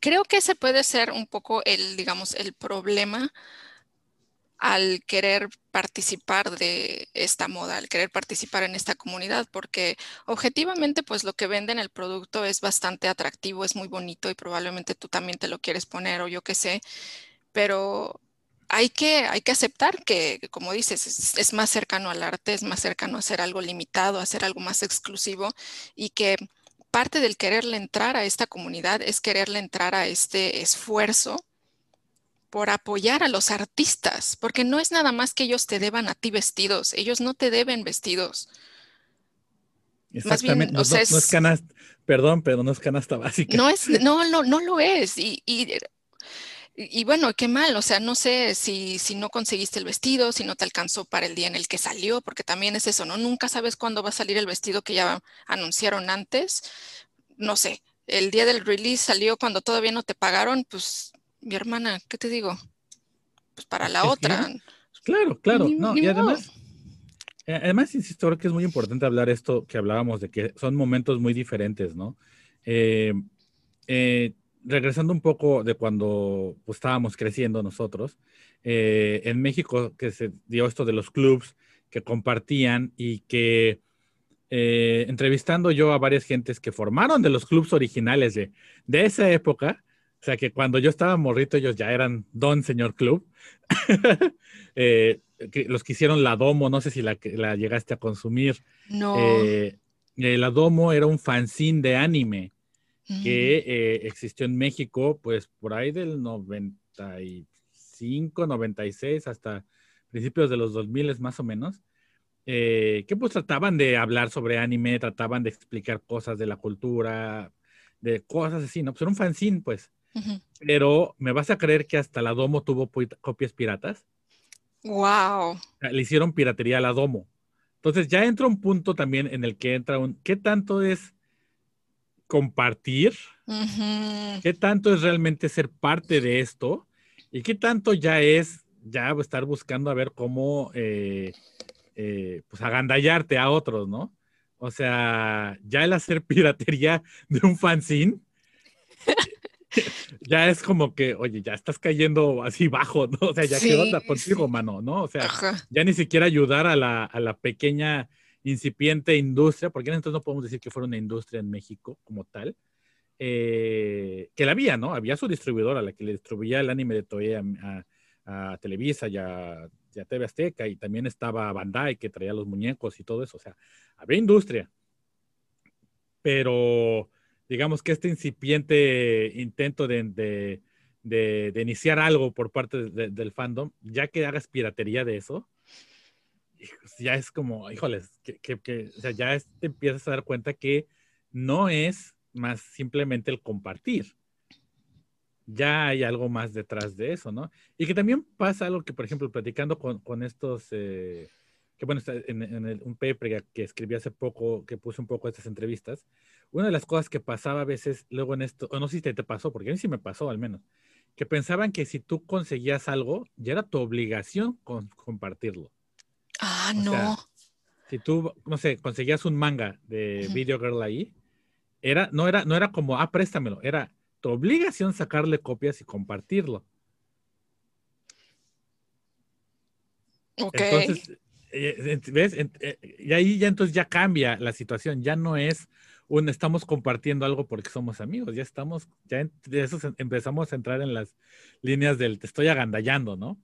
creo que ese puede ser un poco el, digamos, el problema al querer participar de esta moda, al querer participar en esta comunidad, porque objetivamente pues lo que venden el producto es bastante atractivo, es muy bonito y probablemente tú también te lo quieres poner o yo qué sé, pero hay que, hay que aceptar que, como dices, es, más cercano al arte, es más cercano a hacer algo limitado, a hacer algo más exclusivo y que parte del quererle entrar a esta comunidad es quererle entrar a este esfuerzo por apoyar a los artistas, porque no es nada más que ellos te deban a ti vestidos, ellos no te deben vestidos. Exactamente, no, es, canasta, perdón, pero no es canasta básica. No es, no, no, no lo es. Y, y y, bueno, qué mal, o sea, no sé si, si no conseguiste el vestido, si no te alcanzó para el día en el que salió, porque también es eso, ¿no? Nunca sabes cuándo va a salir el vestido que ya anunciaron antes. No sé, el día del release salió cuando todavía no te pagaron, pues mi hermana, ¿qué te digo? Pues para la otra. Claro, claro, no, y además, eh, además, insisto, creo que es muy importante hablar esto que hablábamos de que son momentos muy diferentes, ¿no? eh, eh regresando un poco de cuando pues, estábamos creciendo nosotros, eh, en México que se dio esto de los clubs que compartían y que eh, entrevistando yo a varias gentes que formaron de los clubs originales de, de esa época, o sea que cuando yo estaba morrito ellos ya eran don señor club, *laughs* eh, los que hicieron la Domo, no sé si la, la llegaste a consumir. No. Eh, la Domo era un fanzine de anime que eh, existió en México, pues por ahí del 95, 96 hasta principios de los 2000 más o menos, eh, que pues trataban de hablar sobre anime, trataban de explicar cosas de la cultura, de cosas así, ¿no? Pues era un fanzine, pues. Pero me vas a creer que hasta la Domo tuvo copias piratas. Wow. Le hicieron piratería a la Domo. Entonces ya entra un punto también en el que entra un, ¿qué tanto es compartir? ¿Qué tanto es realmente ser parte de esto? ¿Y qué tanto ya es ya estar buscando a ver cómo, eh, eh, pues agandallarte a otros, ¿no? O sea, ya el hacer *laughs* piratería de un fanzine ya es como que, oye, ya estás cayendo así bajo, ¿no? O sea, ya qué onda contigo, mano, ¿no? O sea, ya ni siquiera ayudar a la, a la, pequeña incipiente industria, porque entonces no podemos decir que fuera una industria en México como tal, eh, que la había, ¿no? Había su distribuidora, la que le distribuía el anime de Toei a, Televisa y a, y a, TV Azteca, y también estaba Bandai, que traía los muñecos y todo eso, o sea, había industria. Pero digamos que este incipiente intento de, iniciar algo por parte del fandom, ya que hagas piratería de eso, ya es como, híjoles, que, ya te empiezas a dar cuenta que no es más simplemente el compartir. Ya hay algo más detrás de eso, ¿no? Y que también pasa algo que, por ejemplo, platicando con, estos, eh, que bueno, en, un paper que, escribí hace poco, que puse un poco estas entrevistas, una de las cosas que pasaba a veces luego en esto, o no sé si te, pasó, porque a mí sí me pasó al menos, que pensaban que si tú conseguías algo, ya era tu obligación compartirlo. Ah, no. si tú, no sé, conseguías un manga de Video Girl ahí, era, no, era, no era como, ah, préstamelo, era tu obligación sacarle copias y compartirlo. Ok. Entonces, ¿ves? Eh, y ahí ya entonces ya cambia la situación, ya no es estamos compartiendo algo porque somos amigos, ya estamos, ya de eso empezamos a entrar en las líneas del te estoy agandallando, ¿no?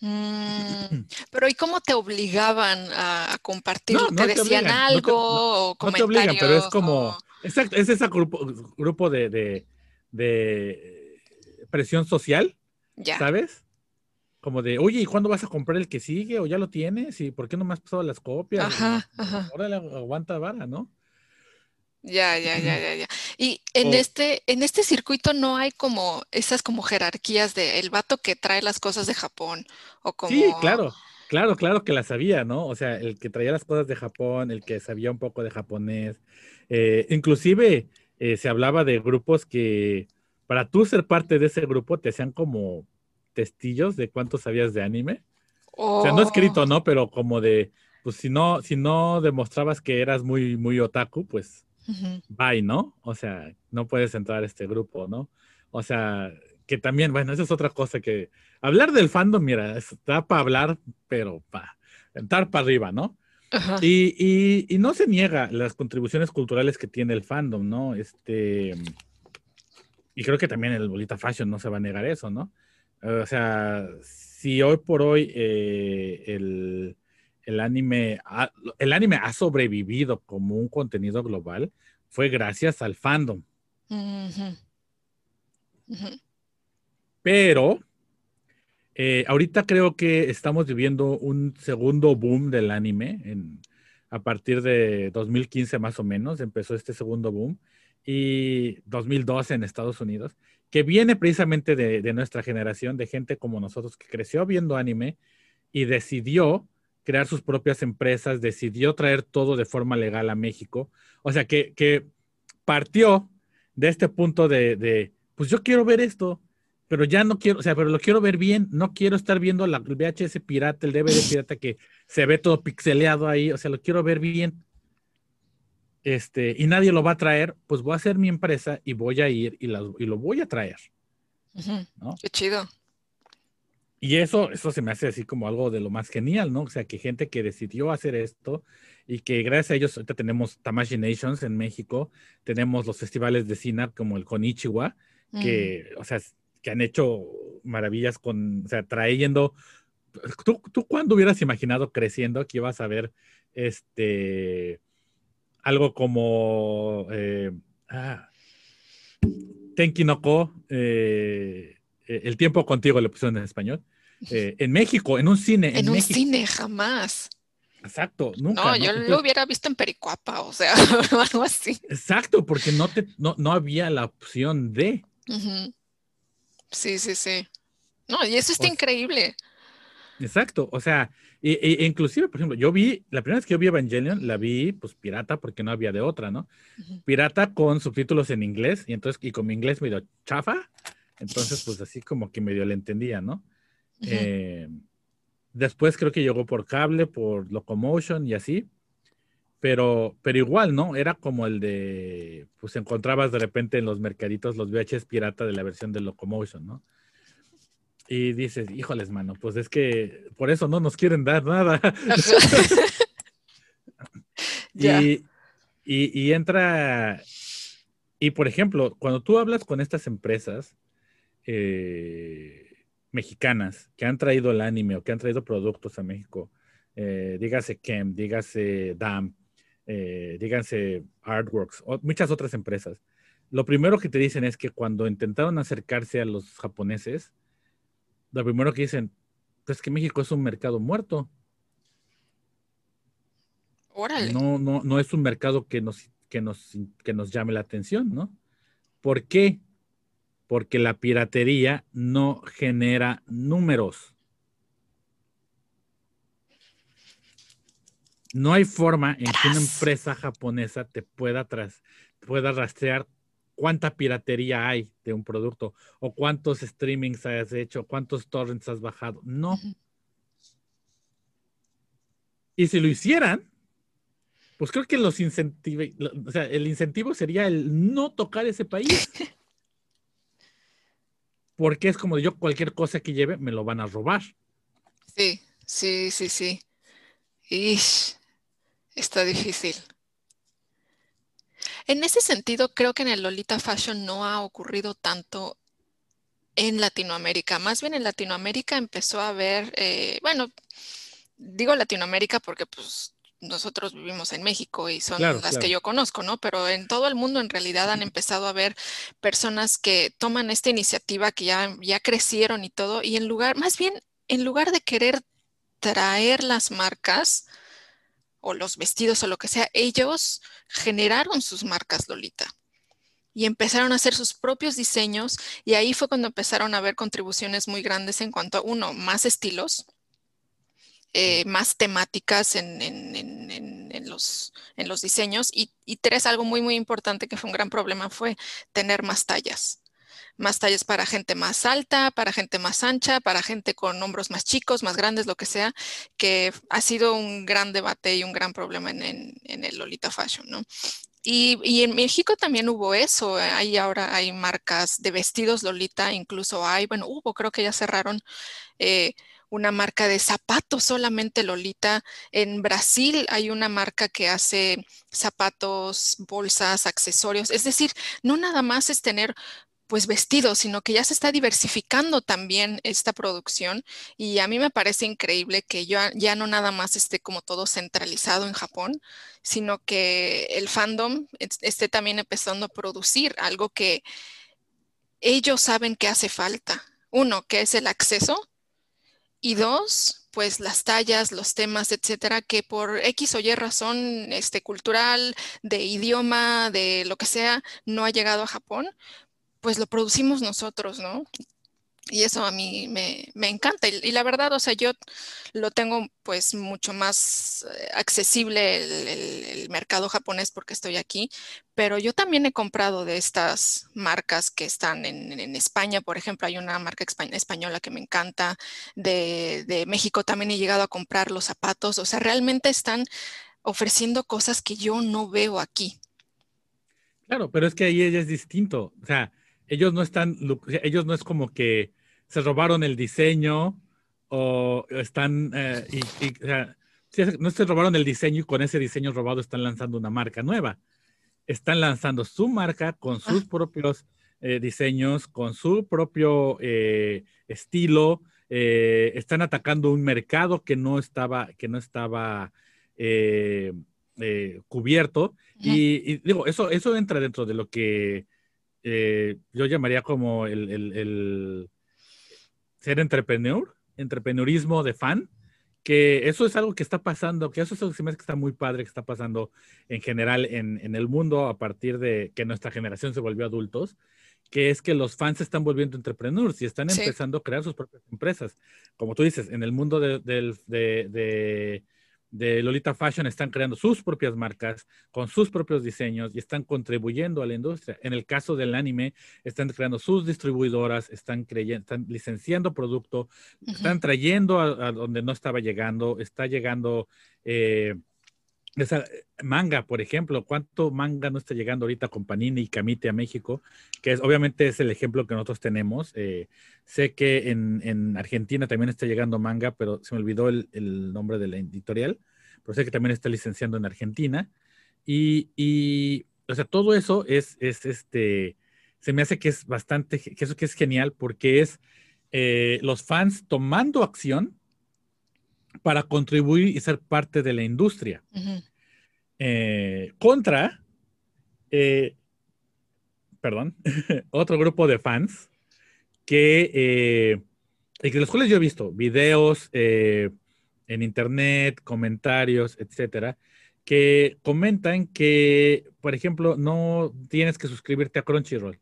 Mm, *clears throat* pero ¿y cómo te obligaban a, compartir? ¿Te, decían algo? No te, obligan, pero es como, exacto, es ese grupo, grupo de, de, presión social, ¿sabes? Como de, oye, ¿y cuándo vas a comprar el que sigue? ¿O ya lo tienes? ¿Y por qué no me has pasado las copias? Ajá, ajá. Órale, aguanta vara, ¿no? Ya, ya, ya, ya, ya. Y en este, en este circuito no hay como esas como jerarquías de el vato que trae las cosas de Japón o como. Sí, claro, claro, claro que las sabía, ¿no? O sea, el que traía las cosas de Japón, el que sabía un poco de japonés. Eh, inclusive eh, se hablaba de grupos que para tú ser parte de ese grupo te hacían como testillos de cuánto sabías de anime. O sea, no escrito, oh. ¿no? Pero como de, pues si no, si no demostrabas que eras muy, muy otaku, pues bye, ¿no? O sea, no puedes entrar a este grupo, ¿no? O sea, que también, bueno, esa es otra cosa que hablar del fandom, mira, está para hablar, pero para entrar para arriba, ¿no? Y, y, no se niega las contribuciones culturales que tiene el fandom, ¿no? Este, y creo que también el Bolita Fashion no se va a negar eso, ¿no? O sea, si hoy por hoy eh, el, el anime, ha, el anime ha sobrevivido como un contenido global fue gracias al fandom. Pero eh, ahorita creo que estamos viviendo un segundo boom del anime. En, a partir de 2015 más o menos empezó este segundo boom y 2012 en Estados Unidos, que viene precisamente de, de nuestra generación, de gente como nosotros que creció viendo anime y decidió crear sus propias empresas, decidió traer todo de forma legal a México. O sea, que, partió de este punto de, pues yo quiero ver esto, pero ya no quiero, o sea, pero lo quiero ver bien, no quiero estar viendo la VHS pirata, el DVD pirata que se ve todo pixeleado ahí, o sea, lo quiero ver bien. Este, y nadie lo va a traer, pues voy a hacer mi empresa y voy a ir y, lo voy a traer. Qué chido. Y eso, eso se me hace así como algo de lo más genial, ¿no? O sea, que gente que decidió hacer esto y que gracias a ellos ahorita tenemos Tamashi Nations en México, tenemos los festivales de cine como el Konichiwa, que, o sea, que han hecho maravillas con, o sea, trayendo ¿tú, ¿tú cuándo hubieras imaginado creciendo que ibas a ver este algo como eh, ah, Tenki no Ko, eh, eh, El tiempo contigo le pusieron en español, eh, en México, en un cine. En, un México. cine, jamás. Exacto, nunca. No, yo lo hubiera visto en Pericuapa, o sea, *laughs* algo así. Exacto, porque no, te, no, no había la opción de. Sí, sí, sí. No, y eso está O- increíble. Exacto, o sea, e, e- inclusive, por ejemplo, yo vi, la primera vez que yo vi Evangelion, la vi pues pirata porque no había de otra, ¿no? Pirata con subtítulos en inglés y entonces, y con mi inglés medio chafa, entonces pues así como que medio le entendía, ¿no? Eh, después creo que llegó por cable, por Locomotion y así. Pero, pero igual, ¿no? Era como el de, pues encontrabas de repente en los mercaditos los VHS pirata de la versión de Locomotion, ¿no? Y dices, híjoles, mano, pues es que por eso no nos quieren dar nada. *laughs* Y, y, y entra, y por ejemplo, cuando tú hablas con estas empresas eh, mexicanas que han traído el anime o que han traído productos a México, eh, dígase Kem, dígase DAM, eh, díganse Artworks, o muchas otras empresas, lo primero que te dicen es que cuando intentaron acercarse a los japoneses, lo primero que dicen, pues que México es un mercado muerto. Órale. No, no, no es un mercado que nos, que, nos, que nos llame la atención, ¿no? ¿Por qué? Porque la piratería no genera números. No hay forma en que una empresa japonesa te pueda, tras, pueda rastrear cuánta piratería hay de un producto o cuántos streamings has hecho, cuántos torrents has bajado. No. Y si lo hicieran, pues creo que los incentive, lo- o sea, el incentivo sería el no tocar ese país. *laughs* Porque es como yo cualquier cosa que lleve me lo van a robar. Sí, sí, sí, sí. Ish, está difícil. En ese sentido, creo que en el Lolita Fashion no ha ocurrido tanto en Latinoamérica. Más bien en Latinoamérica empezó a haber, eh, bueno, digo Latinoamérica porque pues nosotros vivimos en México y son Claro, las claro. que yo conozco, ¿no? Pero en todo el mundo en realidad han empezado a haber personas que toman esta iniciativa, que ya, ya crecieron y todo, y en lugar, más bien, en lugar de querer traer las marcas o los vestidos o lo que sea, ellos generaron sus marcas Lolita y empezaron a hacer sus propios diseños y ahí fue cuando empezaron a haber contribuciones muy grandes en cuanto a, uno, más estilos, eh, más temáticas en, en- en- en- en los, en los diseños y, y tres, algo muy, muy importante que fue un gran problema fue tener más tallas. Más tallas para gente más alta, para gente más ancha, para gente con hombros más chicos, más grandes, lo que sea, que ha sido un gran debate y un gran problema en, el Lolita Fashion, ¿no? Y, en México también hubo eso, hay ahora hay marcas de vestidos Lolita, incluso hay, bueno, hubo, creo que ya cerraron eh, una marca de zapatos solamente Lolita. En Brasil hay una marca que hace zapatos, bolsas, accesorios, es decir, no nada más es tener pues vestidos, sino que ya se está diversificando también esta producción y a mí me parece increíble que ya, ya no nada más esté como todo centralizado en Japón, sino que el fandom es- esté también empezando a producir algo que ellos saben que hace falta. Uno, que es el acceso y dos, pues las tallas, los temas, etcétera, que por X o Y razón este, cultural, de idioma, de lo que sea, no ha llegado a Japón, pues lo producimos nosotros, ¿no? Y eso a mí me, me encanta. Y, la verdad, o sea, yo lo tengo pues mucho más eh, accesible el, mercado japonés porque estoy aquí, pero yo también he comprado de estas marcas que están en, España, por ejemplo, hay una marca espa- española que me encanta, de, México también he llegado a comprar los zapatos, o sea, realmente están ofreciendo cosas que yo no veo aquí. Claro, pero es que ahí es distinto. O sea, ellos no están, ellos no es como que se robaron el diseño o están, eh, y, y, o sea, sí, no se robaron el diseño y con ese diseño robado están lanzando una marca nueva. Están lanzando su marca con sus propios eh, diseños, con su propio eh, estilo, están atacando un mercado que no estaba, que no estaba cubierto. Y, digo, eso, eso entra dentro de lo que yo llamaría como el, ser entrepreneur, entrepreneurismo de fan, que eso es algo que está pasando, que eso es algo que está muy padre, que está pasando en general en, en, el mundo a partir de que nuestra generación se volvió adultos, que es que los fans se están volviendo entrepreneurs y están empezando a crear sus propias empresas. Como tú dices, en el mundo de, de, de, Lolita Fashion están creando sus propias marcas con sus propios diseños y están contribuyendo a la industria. En el caso del anime, están creando sus distribuidoras, están, creyendo, están licenciando producto, están trayendo a, donde no estaba llegando, está llegando... Eh, esa manga, por ejemplo, ¿cuánto manga no está llegando ahorita con Panini y Camite a México? Que es, obviamente es el ejemplo que nosotros tenemos. Eh, sé que en, Argentina también está llegando manga, pero se me olvidó el, nombre de la editorial, pero sé que también está licenciando en Argentina. Y, o sea, todo eso es, es, este, se me hace que es bastante, que eso que es genial porque es eh, los fans tomando acción para contribuir y ser parte de la industria. Eh, contra, eh, perdón, *laughs* otro grupo de fans que, eh, que los cuales yo he visto videos en internet, comentarios, etcétera, que comentan que, por ejemplo, no tienes que suscribirte a Crunchyroll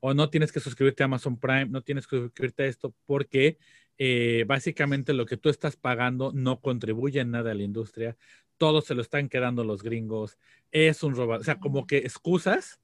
o no tienes que suscribirte a Amazon Prime, no tienes que suscribirte a esto porque eh, básicamente lo que tú estás pagando no contribuye en nada a la industria, todo se lo están quedando los gringos, es un robo, o sea, como que excusas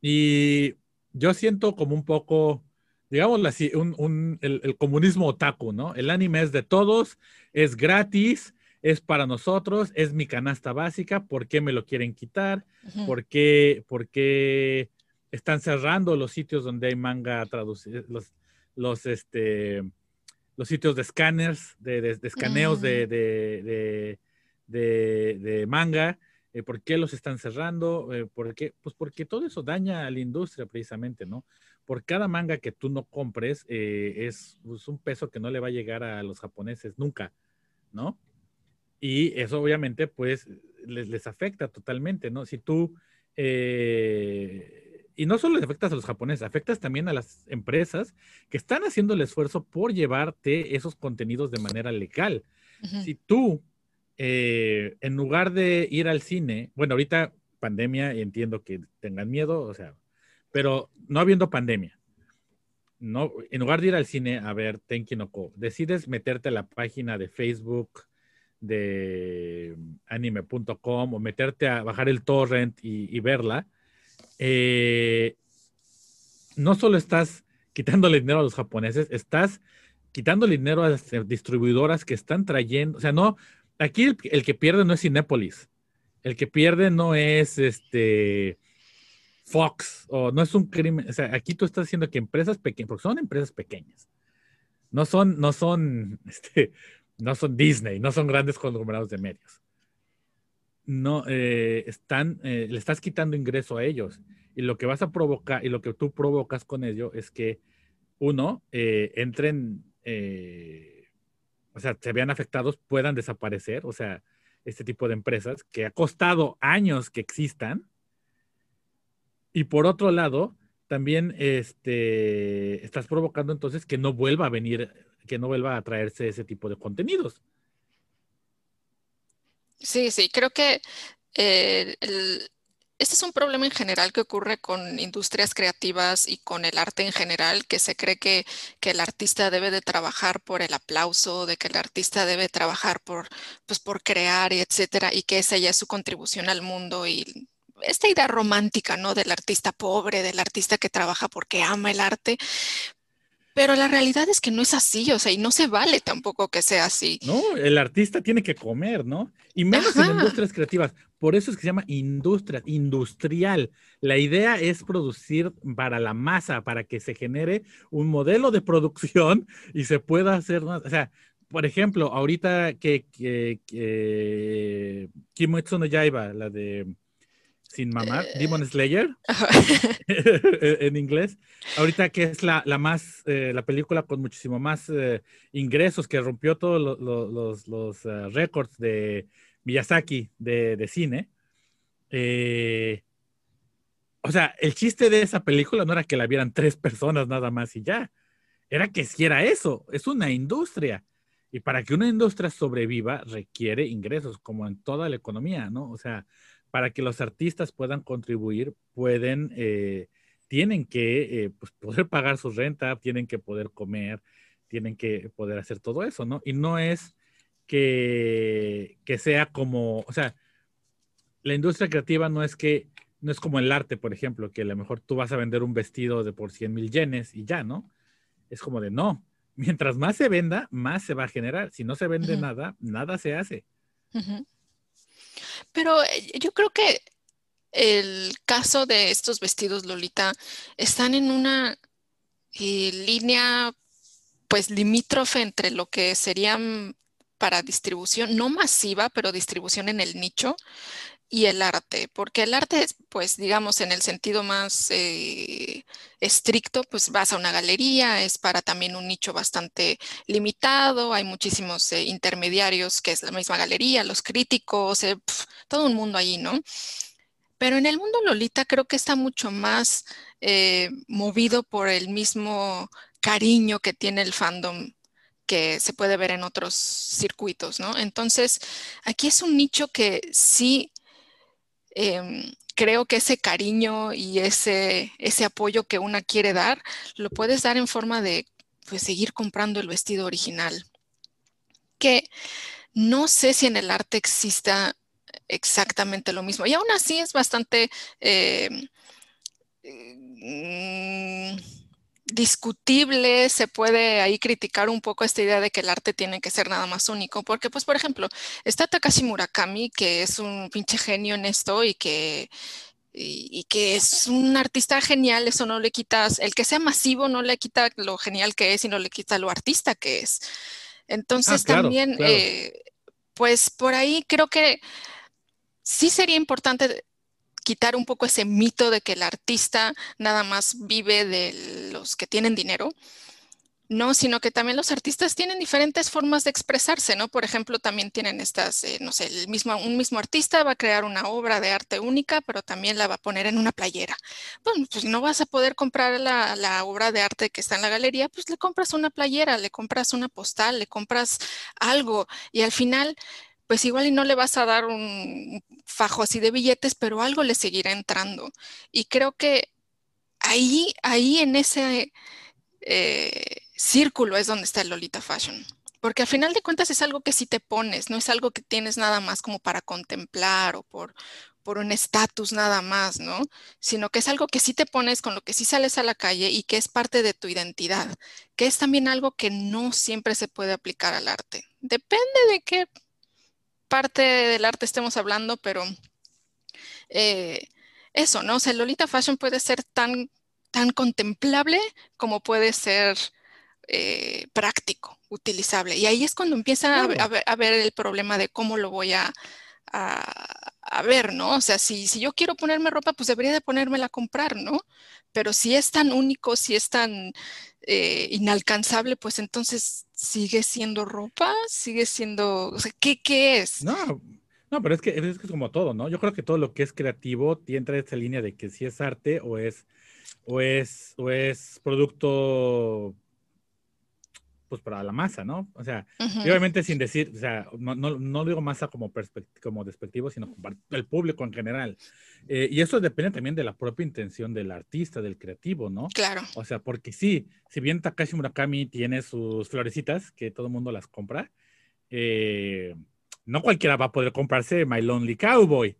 y yo siento como un poco, digámoslo así, un, el, comunismo otaku, ¿no? El anime es de todos, es gratis, es para nosotros, es mi canasta básica, ¿por qué me lo quieren quitar? ¿Por qué, ¿Por qué están cerrando los sitios donde hay manga traducido, los, los, este, los sitios de escáneres, de, escaneos de, de, manga. Eh, ¿Por qué los están cerrando? Eh, ¿por qué? Pues porque todo eso daña a la industria precisamente, ¿no? Por cada manga que tú no compres eh, es, pues, un peso que no le va a llegar a los japoneses nunca, ¿no? Y eso obviamente pues les, les afecta totalmente, ¿no? Si tú y no solo le afectas a los japoneses, afectas también a las empresas que están haciendo el esfuerzo por llevarte esos contenidos de manera legal. Si tú, eh, en lugar de ir al cine, bueno, ahorita pandemia, entiendo que tengan miedo, o sea, pero no habiendo pandemia, no, en lugar de ir al cine a ver Tenki no Ko, decides meterte a la página de Facebook de anime.com o meterte a bajar el torrent y verla, eh, no solo estás quitándole dinero a los japoneses, estás quitándole dinero a las distribuidoras que están trayendo, o sea, no, aquí el, que pierde no es Cinépolis, el que pierde no es este Fox, o no es un crimen, o sea, aquí tú estás diciendo que empresas pequeñas, porque son empresas pequeñas, no son, no son, *laughs* este, no son Disney, no son grandes conglomerados de medios no eh, están, eh, le estás quitando ingreso a ellos. Y lo que vas a provocar y lo que tú provocas con ello es que, uno, eh, entren, o sea, se vean afectados, puedan desaparecer, o sea, este tipo de empresas que ha costado años que existan. Y por otro lado, también este, estás provocando entonces que no vuelva a venir, que no vuelva a traerse ese tipo de contenidos. Sí, sí, creo que eh, este es un problema en general que ocurre con industrias creativas y con el arte en general, que se cree que, que, el artista debe de trabajar por el aplauso, de que el artista debe trabajar por, pues, por crear, y etcétera, y que esa ya es su contribución al mundo y esta idea romántica, ¿no? Del artista pobre, del artista que trabaja porque ama el arte, pero la realidad es que no es así, o sea, y no se vale tampoco que sea así. No, el artista tiene que comer, ¿no? Y menos en industrias creativas. Por eso es que se llama industria, industrial. La idea es producir para la masa, para que se genere un modelo de producción y se pueda hacer, o sea, por ejemplo, ahorita que, que, que Kimetsu no Yaiba, la de sin mamar, Demon Slayer, *laughs* *laughs* en inglés. Ahorita que es la, la más, la película con muchísimo más ingresos, que rompió todos los, los, récords de Miyazaki de, de cine. o sea, el chiste de esa película no era que la vieran tres personas nada más y ya era que si era eso, es una industria. Y para que una industria sobreviva requiere ingresos, como en toda la economía, ¿no? O sea, para que los artistas puedan contribuir, pueden, eh, tienen que eh, pues, poder pagar su renta, tienen que poder comer, tienen que poder hacer todo eso, ¿no? Y no es que, que sea como, o sea, la industria creativa no es que, no es como el arte, por ejemplo, que a lo mejor tú vas a vender un vestido de por 100 mil yenes y ya, ¿no? es como de no, mientras más se venda, más se va a generar. Si no se vende nada, nada se hace. Pero eh, yo creo que el caso de estos vestidos Lolita están en una eh, línea pues limítrofe entre lo que serían para distribución, no masiva, pero distribución en el nicho, y el arte, porque el arte, pues digamos, en el sentido más eh, estricto, pues vas a una galería, es para también un nicho bastante limitado, hay muchísimos eh, intermediarios que es la misma galería, los críticos, eh, todo un mundo ahí, ¿no? Pero en el mundo Lolita creo que está mucho más movido por el mismo cariño que tiene el fandom que se puede ver en otros circuitos, ¿no? Entonces, aquí es un nicho que sí Em, creo que ese cariño y ese, ese apoyo que una quiere dar, lo puedes dar en forma de pues, seguir comprando el vestido original. Que no sé si en el arte exista exactamente lo mismo. Y aún así es bastante... Em, mm, discutible, se puede ahí criticar un poco esta idea de que el arte tiene que ser nada más único, porque pues por ejemplo, está Takashi Murakami, que es un pinche genio en esto y que, y, que es un artista genial, eso no le quitas, el que sea masivo no le quita lo genial que es y no le quita lo artista que es. Entonces ah, también, eh, pues por ahí creo que sí sería importante quitar un poco ese mito de que el artista nada más vive de los que tienen dinero. No, sino que también los artistas tienen diferentes formas de expresarse, ¿no? Por ejemplo, también tienen estas, eh, no sé, el mismo, un mismo artista va a crear una obra de arte única, pero también la va a poner en una playera. Bueno, pues no vas a poder comprar la, la obra de arte que está en la galería, pues le compras una playera, le compras una postal, le compras algo y al final pues igual y no le vas a dar un fajo así de billetes, pero algo le seguirá entrando. Y creo que ahí, ahí en ese eh, círculo es donde está el Lolita Fashion. Porque al final de cuentas es algo que sí te pones, no es algo que tienes nada más como para contemplar o por, por un estatus nada más, ¿no? Sino que es algo que sí te pones, con lo que sí sales a la calle y que es parte de tu identidad, que es también algo que no siempre se puede aplicar al arte. Depende de qué parte del arte estemos hablando, pero eh, eso, ¿no? O sea, Lolita Fashion puede ser tan, tan contemplable como puede ser eh, práctico, utilizable. Y ahí es cuando empieza a, ver, el problema de cómo lo voy a, a, ver, ¿no? O sea, si, si, yo quiero ponerme ropa, pues debería de ponérmela a comprar, ¿no? Pero si es tan único, si es tan eh, inalcanzable, pues entonces sigue siendo ropa, sigue siendo, ¿qué, qué es? No, no, pero es que, es como todo, ¿no? Yo creo que todo lo que es creativo tiene esa línea de que si es arte o es, o es, o es producto pues para la masa, ¿no? O sea, obviamente sin decir, o sea, no, no, no digo masa como, como despectivo, sino para el público en general. Eh, y eso depende también de la propia intención del artista, del creativo, ¿no? Claro. O sea, porque sí, si bien Takashi Murakami tiene sus florecitas, que todo el mundo las compra, eh, no cualquiera va a poder comprarse My Lonely Cowboy.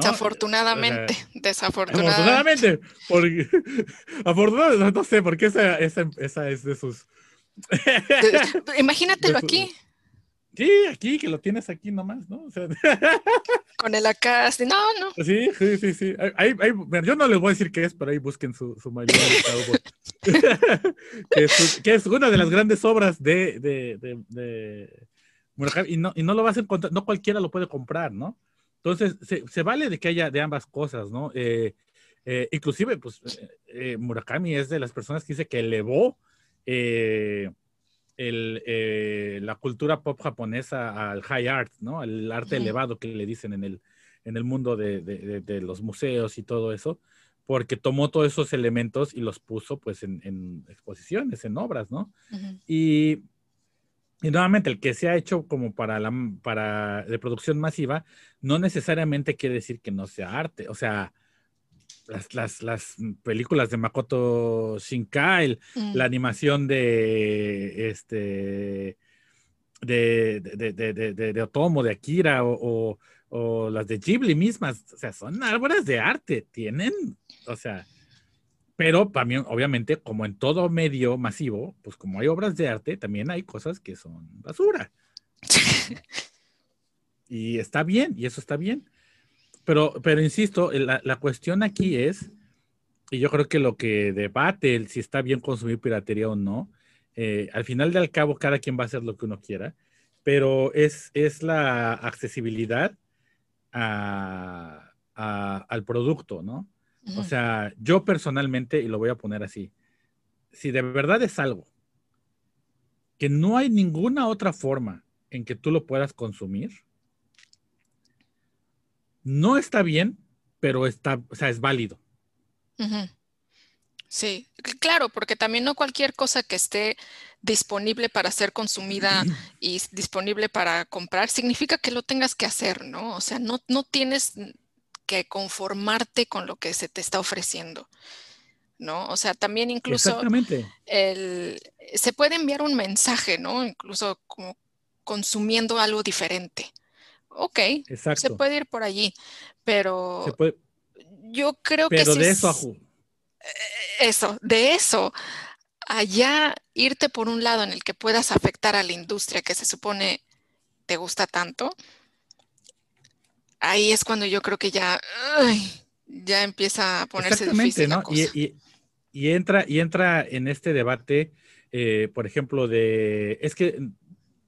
Desafortunadamente, desafortunadamente. Porque, *laughs* afortunadamente, no sé, porque esa, esa, esa es de sus... Imagínatelo *laughs* aquí. Sí, aquí, que lo tienes aquí nomás, ¿no? *laughs* Con el acá, no, no. Sí, sí, sí, sí. yo no les voy a decir qué es, pero ahí busquen su, su mayor que, es, que es una de las grandes obras de, de, de, de y no, y no lo vas a encontrar, no cualquiera lo puede comprar, ¿no? Entonces, se, vale de que haya de ambas cosas, ¿no? Eh, eh, inclusive, pues, eh, Murakami es de las personas que dice que elevó el, la cultura pop japonesa al high art, ¿no? Al arte elevado que le dicen en el, en el mundo de, de, los museos y todo eso, porque tomó todos esos elementos y los puso, pues, en, en exposiciones, en obras, ¿no? Y y nuevamente, el que se ha hecho como para la para de producción masiva, no necesariamente quiere decir que no sea arte. O sea, las, las, películas de Makoto Shinkai, mm. la animación de este de, de, de, Otomo, de Akira, o, o, las de Ghibli mismas, o sea, son árboles de arte, tienen, o sea, pero también, obviamente, como en todo medio masivo, pues como hay obras de arte, también hay cosas que son basura. *laughs* y está bien, y eso está bien. Pero, pero insisto, la, la, cuestión aquí es, y yo creo que lo que debate el si está bien consumir piratería o no, eh, al final del cabo cada quien va a hacer lo que uno quiera, pero es, es la accesibilidad a, al producto, ¿no? O sea, yo personalmente, y lo voy a poner así, si de verdad es algo que no hay ninguna otra forma en que tú lo puedas consumir, no está bien, pero está, o sea, es válido. Sí, claro, porque también no cualquier cosa que esté disponible para ser consumida *clears throat* y disponible para comprar significa que lo tengas que hacer, ¿no? O sea, no, no tienes que conformarte con lo que se te está ofreciendo. ¿no? O sea, también incluso el, se puede enviar un mensaje, ¿no? Incluso como consumiendo algo diferente. Ok, se puede ir por allí, pero yo creo que... Pero de eso a... Eh, eso, de eso, allá irte por un lado en el que puedas afectar a la industria que se supone te gusta tanto, ahí es cuando yo creo que ya, ya empieza a ponerse difícil. ¿no? Y, entra, y entra en este debate, eh, por ejemplo, de, es que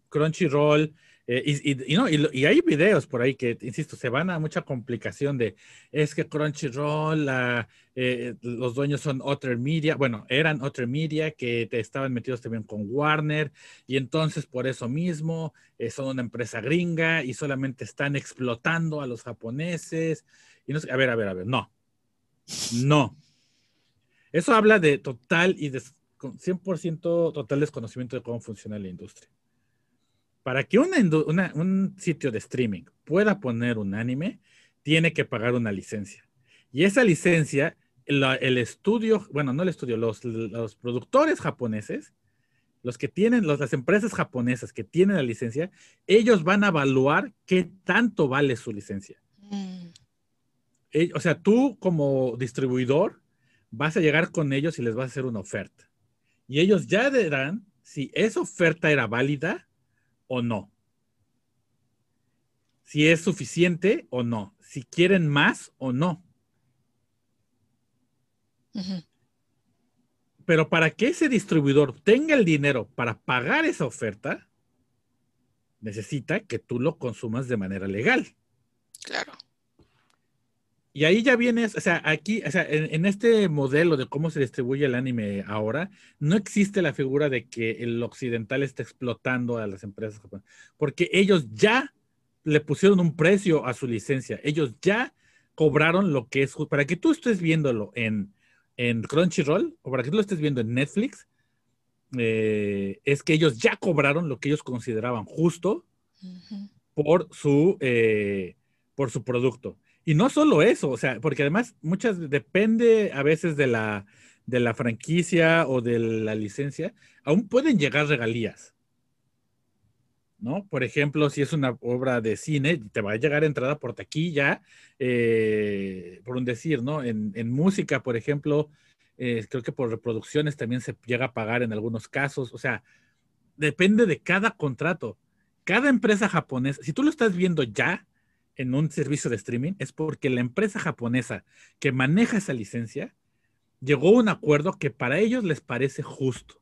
Crunchyroll, eh, y, no, y, hay videos por ahí que, insisto, se van a mucha complicación de, es que Crunchyroll, eh, los dueños son Otter Media, bueno, eran Otter Media que te estaban metidos también con Warner, y entonces por eso mismo eh, son una empresa gringa y solamente están explotando a los japoneses. Y no a ver, a ver, a ver, no, no. Eso habla de total y de 100% total desconocimiento de cómo funciona la industria para que un sitio de streaming pueda poner un anime, tiene que pagar una licencia. Y esa licencia, el estudio, bueno, no el estudio, los, productores japoneses, los que tienen, las empresas japonesas que tienen la licencia, ellos van a evaluar qué tanto vale su licencia. Mm. Eh, o sea, tú como distribuidor vas a llegar con ellos y les vas a hacer una oferta. Y ellos ya dirán si esa oferta era válida o no. Si es suficiente o no. Si quieren más o no. Pero para que ese distribuidor tenga el dinero para pagar esa oferta, necesita que tú lo consumas de manera legal. Claro. Y ahí ya vienes, o sea, aquí, o sea, en, este modelo de cómo se distribuye el anime ahora, no existe la figura de que el occidental está explotando a las empresas japonesas, porque ellos ya le pusieron un precio a su licencia, ellos ya cobraron lo que es, para que tú estés viéndolo en, en Crunchyroll o para que tú lo estés viendo en Netflix, eh, es que ellos ya cobraron lo que ellos consideraban justo por su, eh, por su producto. Y no solo eso, o sea, porque además muchas depende a veces de la, de la franquicia o de la licencia, aún pueden llegar regalías. ¿No? Por ejemplo, si es una obra de cine, te va a llegar entrada por taquilla, eh, por un decir, ¿no? En, música, por ejemplo, eh, creo que por reproducciones también se llega a pagar en algunos casos. O sea, depende de cada contrato. Cada empresa japonesa, si tú lo estás viendo ya, en un servicio de streaming es porque la empresa japonesa que maneja esa licencia llegó a un acuerdo que para ellos les parece justo.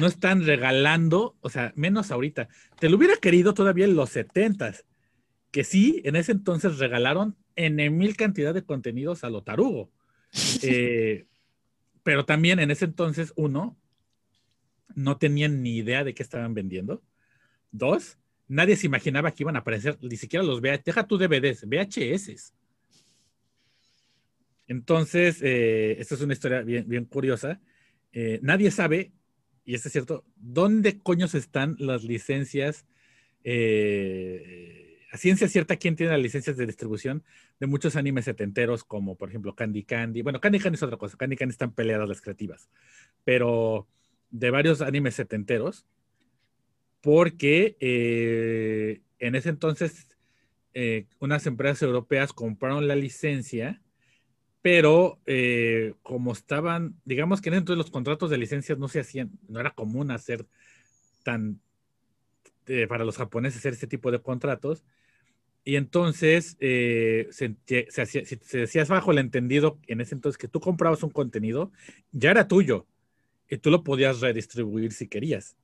No están regalando, o sea, menos ahorita. Te lo hubiera querido todavía en los setentas, que sí, en ese entonces regalaron en mil cantidad de contenidos a lo tarugo. *laughs* Eh, pero también en ese entonces, uno, no tenían ni idea de qué estaban vendiendo. Dos, nadie se imaginaba que iban a aparecer, ni siquiera los VHS, deja tu DVDs, VHS. Entonces, eh, esta es una historia bien, bien curiosa. Eh, nadie sabe, y esto es cierto, dónde coños están las licencias, eh, a ciencia cierta, quién tiene las licencias de distribución de muchos animes setenteros, como por ejemplo Candy Candy. Bueno, Candy Candy es otra cosa, Candy Candy están peleadas las creativas, pero de varios animes setenteros, porque eh, en ese entonces unas empresas europeas compraron la licencia pero eh, como estaban, digamos que dentro de los contratos de licencias no se hacían, no era común hacer tan, eh, para los japoneses hacer ese tipo de contratos, y entonces eh, se, se, se decía bajo el entendido en ese entonces que tú comprabas un contenido, ya era tuyo, y tú lo podías redistribuir si querías.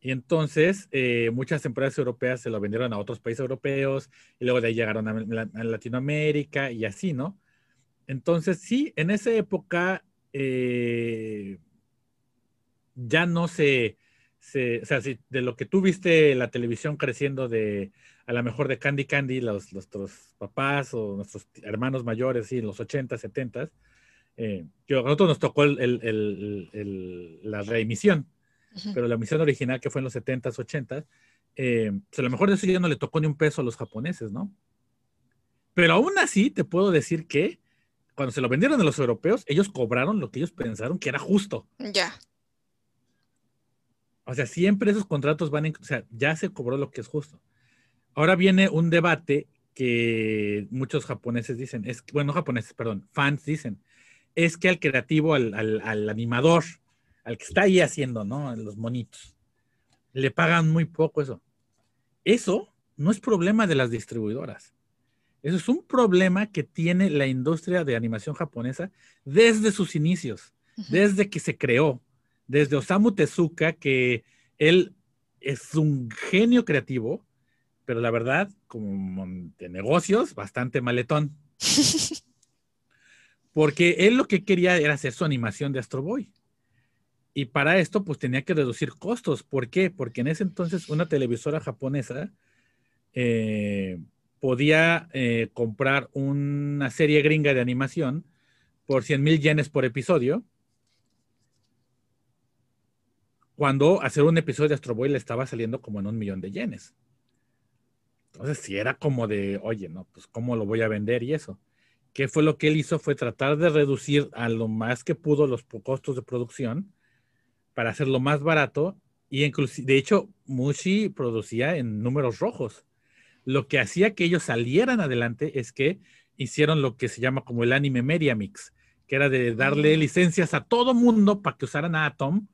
Y entonces muchas empresas europeas se lo vendieron a otros países europeos y luego de ahí llegaron a Latinoamérica y así, ¿no? Entonces, sí, en esa época eh, ya no se, o sea, si de lo que tú viste la televisión creciendo de, a lo mejor de Candy Candy, los, nuestros papás o nuestros hermanos mayores, sí, en los 80, 70, eh, a nosotros nos tocó la reemisión, pero la emisión original que fue en los 70, 80, eh, pues a lo mejor de eso ya no le tocó ni un peso a los japoneses, ¿no? Pero aún así te puedo decir que cuando se lo vendieron a los europeos, ellos cobraron lo que ellos pensaron que era justo. Ya. O sea, siempre esos contratos van en, o sea, ya se cobró lo que es justo. Ahora viene un debate que muchos japoneses dicen, es, bueno, japoneses, perdón, fans dicen, es que al creativo, al, al animador, al que está ahí haciendo, ¿no? Los monitos, le pagan muy poco eso. Eso no es problema de las distribuidoras. Eso es un problema que tiene la industria de animación japonesa desde sus inicios, desde que se creó, desde Osamu Tezuka, que él es un genio creativo, pero la verdad, como de negocios, bastante maletón. *laughs* Porque él lo que quería era hacer su animación de Astro Boy. Y para esto, pues tenía que reducir costos. ¿Por qué? Porque en ese entonces una televisora japonesa eh, podía eh, comprar una serie gringa de animación por 100 mil yenes por episodio, cuando hacer un episodio de Astro Boy le estaba saliendo como en un millón de yenes. Entonces, si era como de, oye, no, pues cómo lo voy a vender y eso. ¿Qué fue lo que él hizo? Fue tratar de reducir a lo más que pudo los costos de producción para hacerlo más barato. Y inclusive, de hecho, Mushi producía en números rojos lo que hacía que ellos salieran adelante es que hicieron lo que se llama como el anime media mix, que era de darle mm. licencias a todo mundo para que usaran a Atom,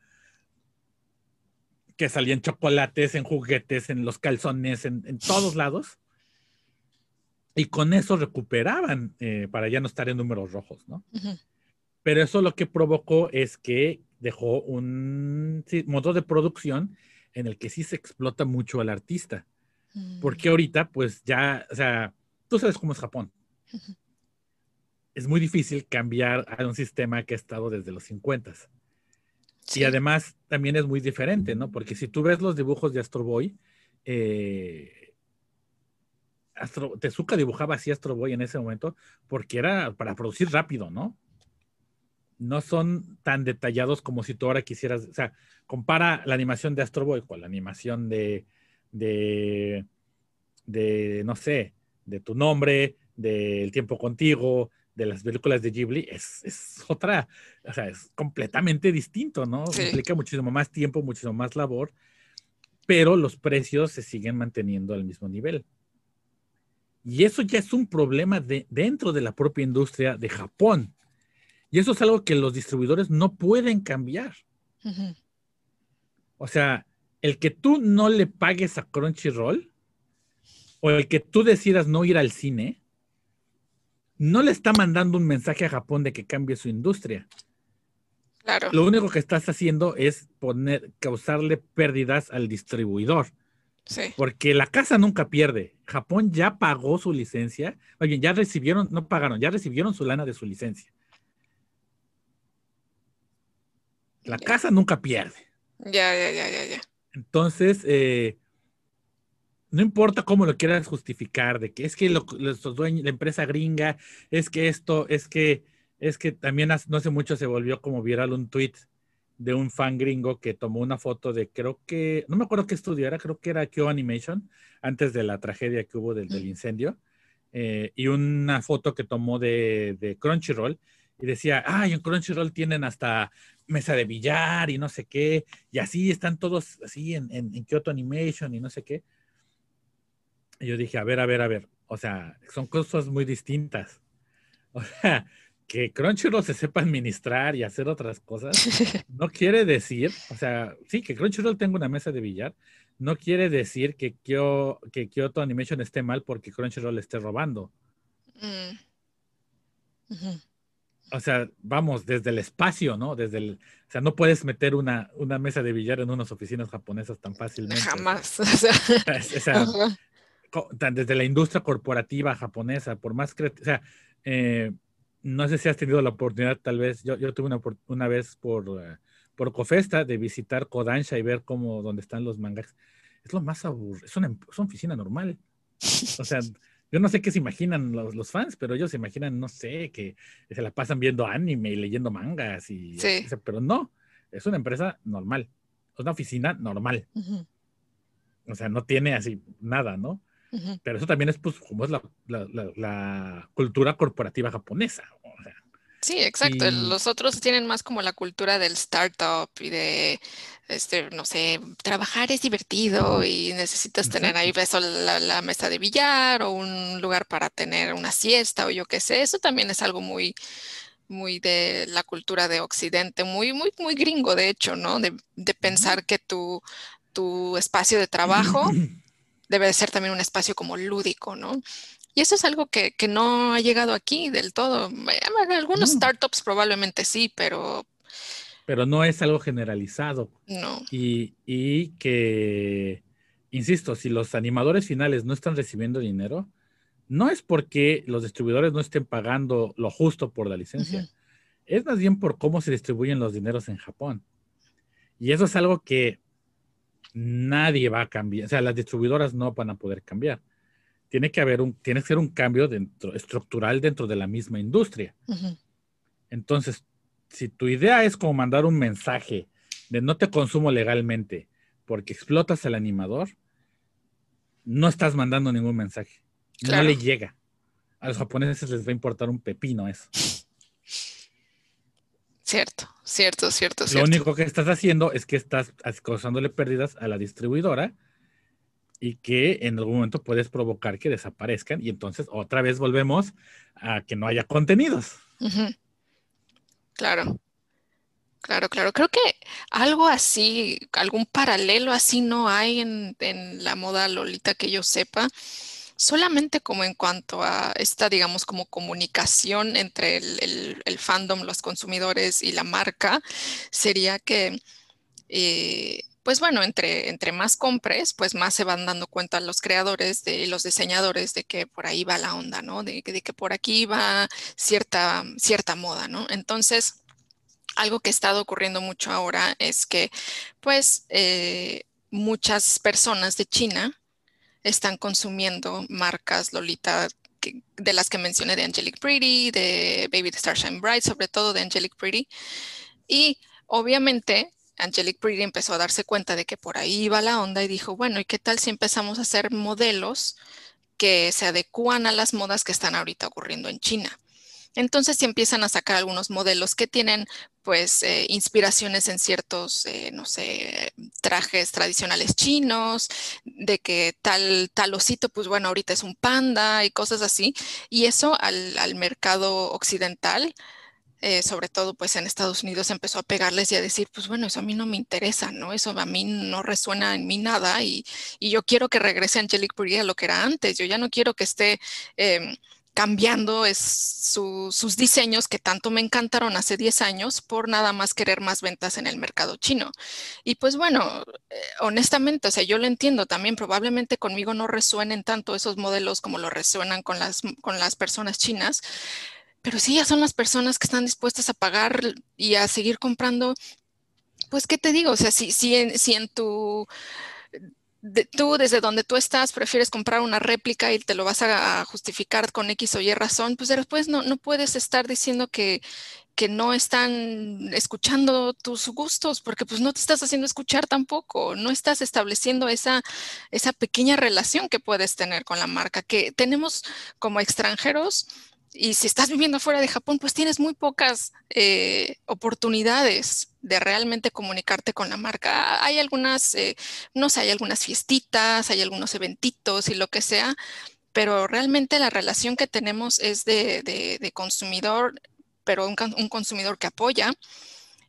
que salían chocolates, en juguetes, en los calzones, en, todos lados. Y con eso recuperaban eh, para ya no estar en números rojos, ¿no? Pero eso lo que provocó es que dejó un modo de producción en el que sí se explota mucho al artista. Porque ahorita, pues ya, o sea, tú sabes cómo es Japón. Es muy difícil cambiar a un sistema que ha estado desde los 50. Y además también es muy diferente, ¿no? Porque si tú ves los dibujos de Astro Boy, eh, Astro, Tezuka dibujaba así Astro Boy en ese momento porque era para producir rápido, ¿no? No son tan detallados como si tú ahora quisieras, o sea, compara la animación de Astro Boy con la animación de, de, de, no sé, de tu nombre, del tiempo contigo, de las películas de Ghibli, es, es otra, o sea, es completamente distinto, ¿no? Implica muchísimo más tiempo, muchísimo más labor, pero los precios se siguen manteniendo al mismo nivel. Y eso ya es un problema de, dentro de la propia industria de Japón. Y eso es algo que los distribuidores no pueden cambiar. O sea, el que tú no le pagues a Crunchyroll o el que tú decidas no ir al cine, no le está mandando un mensaje a Japón de que cambie su industria. Claro. Lo único que estás haciendo es poner, causarle pérdidas al distribuidor. Sí. Porque la casa nunca pierde. Japón ya pagó su licencia. Oye, ya recibieron, no pagaron, ya recibieron su lana de su licencia. La Ya. casa nunca pierde. Ya, ya, ya, ya, ya. Entonces, eh, no importa cómo lo quieras justificar, de que es que lo- los dueños, la empresa gringa, es que esto, es que, es que también no hace mucho se volvió como viral un tweet de un fan gringo que tomó una foto de, creo que, no me acuerdo qué estudio era, creo que era Kyo Animation, antes de la tragedia que hubo del, del incendio, eh, y una foto que tomó de, de Crunchyroll, y decía, ay, en Crunchyroll tienen hasta mesa de billar y no sé qué, y así están todos así en, en, en Kyoto Animation y no sé qué. Y yo dije, a ver, a ver, a ver, o sea, son cosas muy distintas. *laughs* O sea, que Crunchyroll se sepa administrar y hacer otras cosas, *laughs* no quiere decir, o sea, sí, que Crunchyroll tenga una mesa de billar, no quiere decir que, Kyo, que Kyoto Animation esté mal porque Crunchyroll esté robando. Mm. O sea, vamos, desde el espacio, ¿no? Desde el, o sea, no puedes meter una, una mesa de billar en unas oficinas japonesas tan fácilmente. Jamás. *laughs* O sea, O sea, desde la industria corporativa japonesa, por más que, o sea, eh, no sé si has tenido la oportunidad, tal vez, yo, yo tuve una, una vez por, eh, por Cofesta de visitar Kodansha y ver cómo, dónde están los mangas. Es lo más aburrido, es una, es una oficina normal. O sea, yo no sé qué se imaginan los, los fans, pero ellos se imaginan, no sé, que se la pasan viendo anime y leyendo mangas, y, Sí. pero no, es una empresa normal, es una oficina normal. O sea, no tiene así nada, ¿no? Pero eso también es, pues, como es la, la- la- la cultura corporativa japonesa. Sí, exacto. Y- Los otros tienen más como la cultura del startup y de, este, no sé, trabajar es divertido y necesitas tener ahí eso, la, la mesa de billar o un lugar para tener una siesta o yo qué sé. Eso también es algo muy, muy de la cultura de Occidente, muy, muy, muy gringo, de hecho, ¿no? De, de pensar que tu, tu espacio de trabajo *clears throat* debe de ser también un espacio como lúdico, ¿no? Y eso es algo que, que no ha llegado aquí del todo. Algunos No. startups probablemente sí, pero pero no es algo generalizado. no. Y, y que, insisto, si los animadores finales no están recibiendo dinero, no es porque los distribuidores no estén pagando lo justo por la licencia. Es más bien por cómo se distribuyen los dineros en Japón. Y eso es algo que nadie va a cambiar. O sea, las distribuidoras no van a poder cambiar. Tiene que haber un, tiene que ser un cambio dentro, estructural dentro de la misma industria. Entonces, si tu idea es como mandar un mensaje de no te consumo legalmente porque explotas al animador, no estás mandando ningún mensaje. Claro. No le llega. A los japoneses les va a importar un pepino eso. Cierto, cierto, cierto, Lo cierto. único que estás haciendo es que estás causándole pérdidas a la distribuidora y que en algún momento puedes provocar que desaparezcan y entonces otra vez volvemos a que no haya contenidos. Claro, claro, claro. Creo que algo así, algún paralelo así no hay en, en la moda Lolita que yo sepa. Solamente como en cuanto a esta, digamos, como comunicación entre el, el- el fandom, los consumidores y la marca, sería que, eh, pues bueno, entre, entre más compres, pues más se van dando cuenta los creadores de, los diseñadores de que por ahí va la onda, ¿no? De, que- de que por aquí va cierta, cierta moda, ¿no? Entonces, algo que ha estado ocurriendo mucho ahora es que, pues, eh, muchas personas de China están consumiendo marcas Lolita de las que mencioné de Angelic Pretty, de Baby Starshine Bright, sobre todo de Angelic Pretty. Y obviamente Angelic Pretty empezó a darse cuenta de que por ahí iba la onda y dijo, bueno, ¿y qué tal si empezamos a hacer modelos que se adecúan a las modas que están ahorita ocurriendo en China? Entonces se empiezan a sacar algunos modelos que tienen pues eh, inspiraciones en ciertos, eh, no sé, trajes tradicionales chinos, de que tal, tal osito, pues bueno, ahorita es un panda y cosas así. Y eso al mercado occidental, eh, sobre todo pues en Estados Unidos, empezó a pegarles y a decir, pues bueno, eso a mí no me interesa, ¿no? Eso a mí no resuena en mí nada y, y yo quiero que regrese Angelic Pretty a lo que era antes. Yo ya no quiero que esté... em, cambiando sus diseños que tanto me encantaron hace 10 años por nada más querer más ventas en el mercado chino. Y pues bueno, eh, honestamente, o sea, yo lo entiendo también, probablemente conmigo no resuenen tanto esos modelos como lo resuenan con las, con las personas chinas, pero sí, ya son las personas que están dispuestas a pagar y a seguir comprando. Pues, ¿qué te digo? O sea, si, si, si en tu tú desde donde tú estás prefieres comprar una réplica y te lo vas a, justificar con X o Y razón, pues después no, no puedes estar diciendo que, que no están escuchando tus gustos, porque pues no te estás haciendo escuchar tampoco, no estás estableciendo esa, esa pequeña relación que puedes tener con la marca, que tenemos como extranjeros y si estás viviendo fuera de Japón, pues tienes muy pocas eh, oportunidades de realmente comunicarte con la marca. Hay algunas, eh, no sé, hay algunas fiestitas, hay algunos eventitos y lo que sea, pero realmente la relación que tenemos es de, consumidor, pero un, consumidor que apoya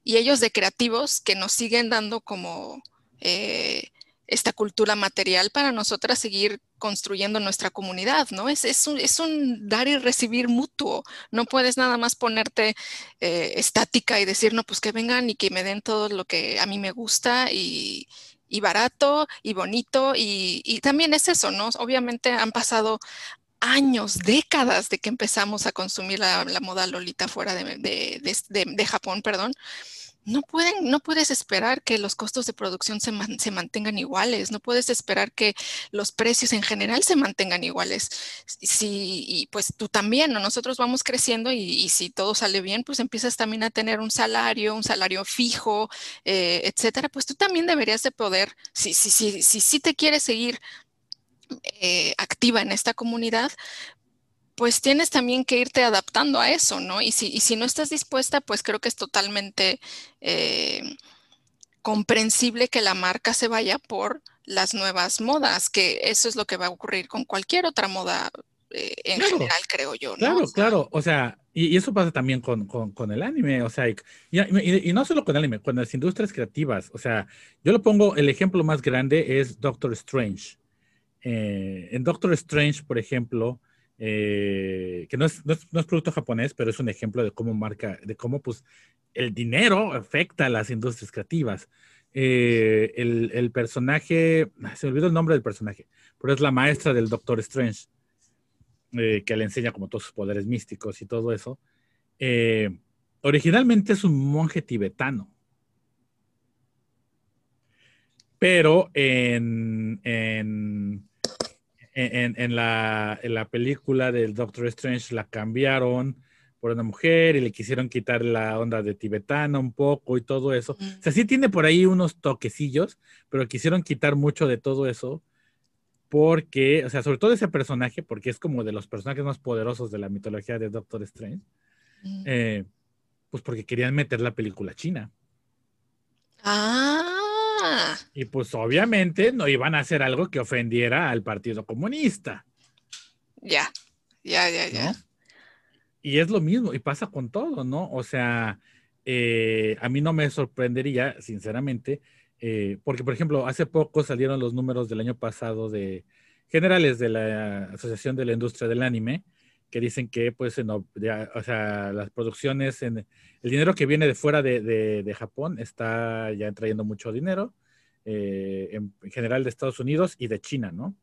y ellos de creativos que nos siguen dando como... Eh, esta cultura material para nosotras seguir construyendo nuestra comunidad, ¿no? Es, es, un, es un dar y recibir mutuo. No puedes nada más ponerte eh, estática y decir, no, pues que vengan y que me den todo lo que a mí me gusta y, y barato y bonito. Y, también es eso, ¿no? Obviamente han pasado años, décadas de que empezamos a consumir la, la moda Lolita fuera de, de, de, de Japón, perdón no, pueden, no puedes esperar que los costos de producción se, mantengan iguales, no puedes esperar que los precios en general se mantengan iguales. Si, y pues tú también, ¿no? nosotros vamos creciendo y, si todo sale bien, pues empiezas también a tener un salario, un salario fijo, eh, etcétera, pues tú también deberías de poder, si, si, si, si, si te quieres seguir eh, activa en esta comunidad, pues tienes también que irte adaptando a eso, ¿no? Y si, si no estás dispuesta, pues creo que es totalmente eh, comprensible que la marca se vaya por las nuevas modas, que eso es lo que va a ocurrir con cualquier otra moda eh, en general, creo yo, ¿no? Claro, claro, o sea, y, eso pasa también con, el anime, o sea, y, no solo con el anime, con las industrias creativas, o sea, yo lo pongo, el ejemplo más grande es Doctor Strange. Eh, en Doctor Strange, por ejemplo, eh, que no es, no, es, producto japonés, pero es un ejemplo de cómo marca, de cómo pues el dinero afecta a las industrias creativas. Eh, el, el, personaje, se me olvidó el nombre del personaje, pero es la maestra del Doctor Strange, eh, que le enseña como todos sus poderes místicos y todo eso. originalmente es un monje tibetano. Pero en en, la, película del Doctor Strange la cambiaron por una mujer y le quisieron quitar la onda de tibetana un poco y todo eso. O sea, sí tiene por ahí unos toquecillos, pero quisieron quitar mucho de todo eso porque, o sea, sobre todo ese personaje, porque es como de los personajes más poderosos de la mitología de Doctor Strange, eh, pues porque querían meter la película china. Ah. Y pues obviamente no iban a hacer algo que ofendiera al Partido Comunista. Ya, ya, ya, ya. Y es lo mismo, y pasa con todo, ¿no? O sea, eh, a mí no me sorprendería, sinceramente, eh, porque, por ejemplo, hace poco salieron los números del año pasado de generales de la Asociación de la Industria del Anime, que dicen que, pues, o sea, las producciones, en, el dinero que viene de fuera de, de Japón está ya trayendo mucho dinero eh, en, general de Estados Unidos y de China, ¿no?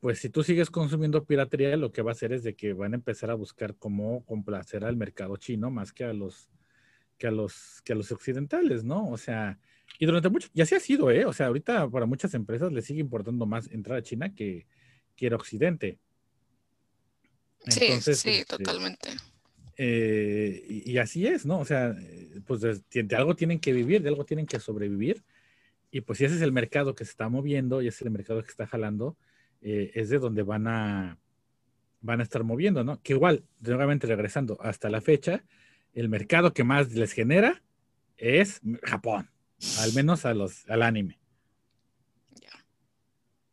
Pues si tú sigues consumiendo piratería, lo que va a hacer es de que van a empezar a buscar cómo complacer al mercado chino más que a los que a los que a los occidentales, ¿no? O sea, y durante mucho, y así ha sido, ¿eh? O sea, ahorita para muchas empresas les sigue importando más entrar a China que, que ir a Occidente. sí, sí, este, totalmente. Eh, y, así es, ¿no? O sea, pues de, algo tienen que vivir, de algo tienen que sobrevivir. Y pues si ese es el mercado que se está moviendo y ese es el mercado que está jalando, eh, es de donde van a, van a estar moviendo, ¿no? Que igual, nuevamente regresando hasta la fecha, el mercado que más les genera es Japón, al menos a los, al anime.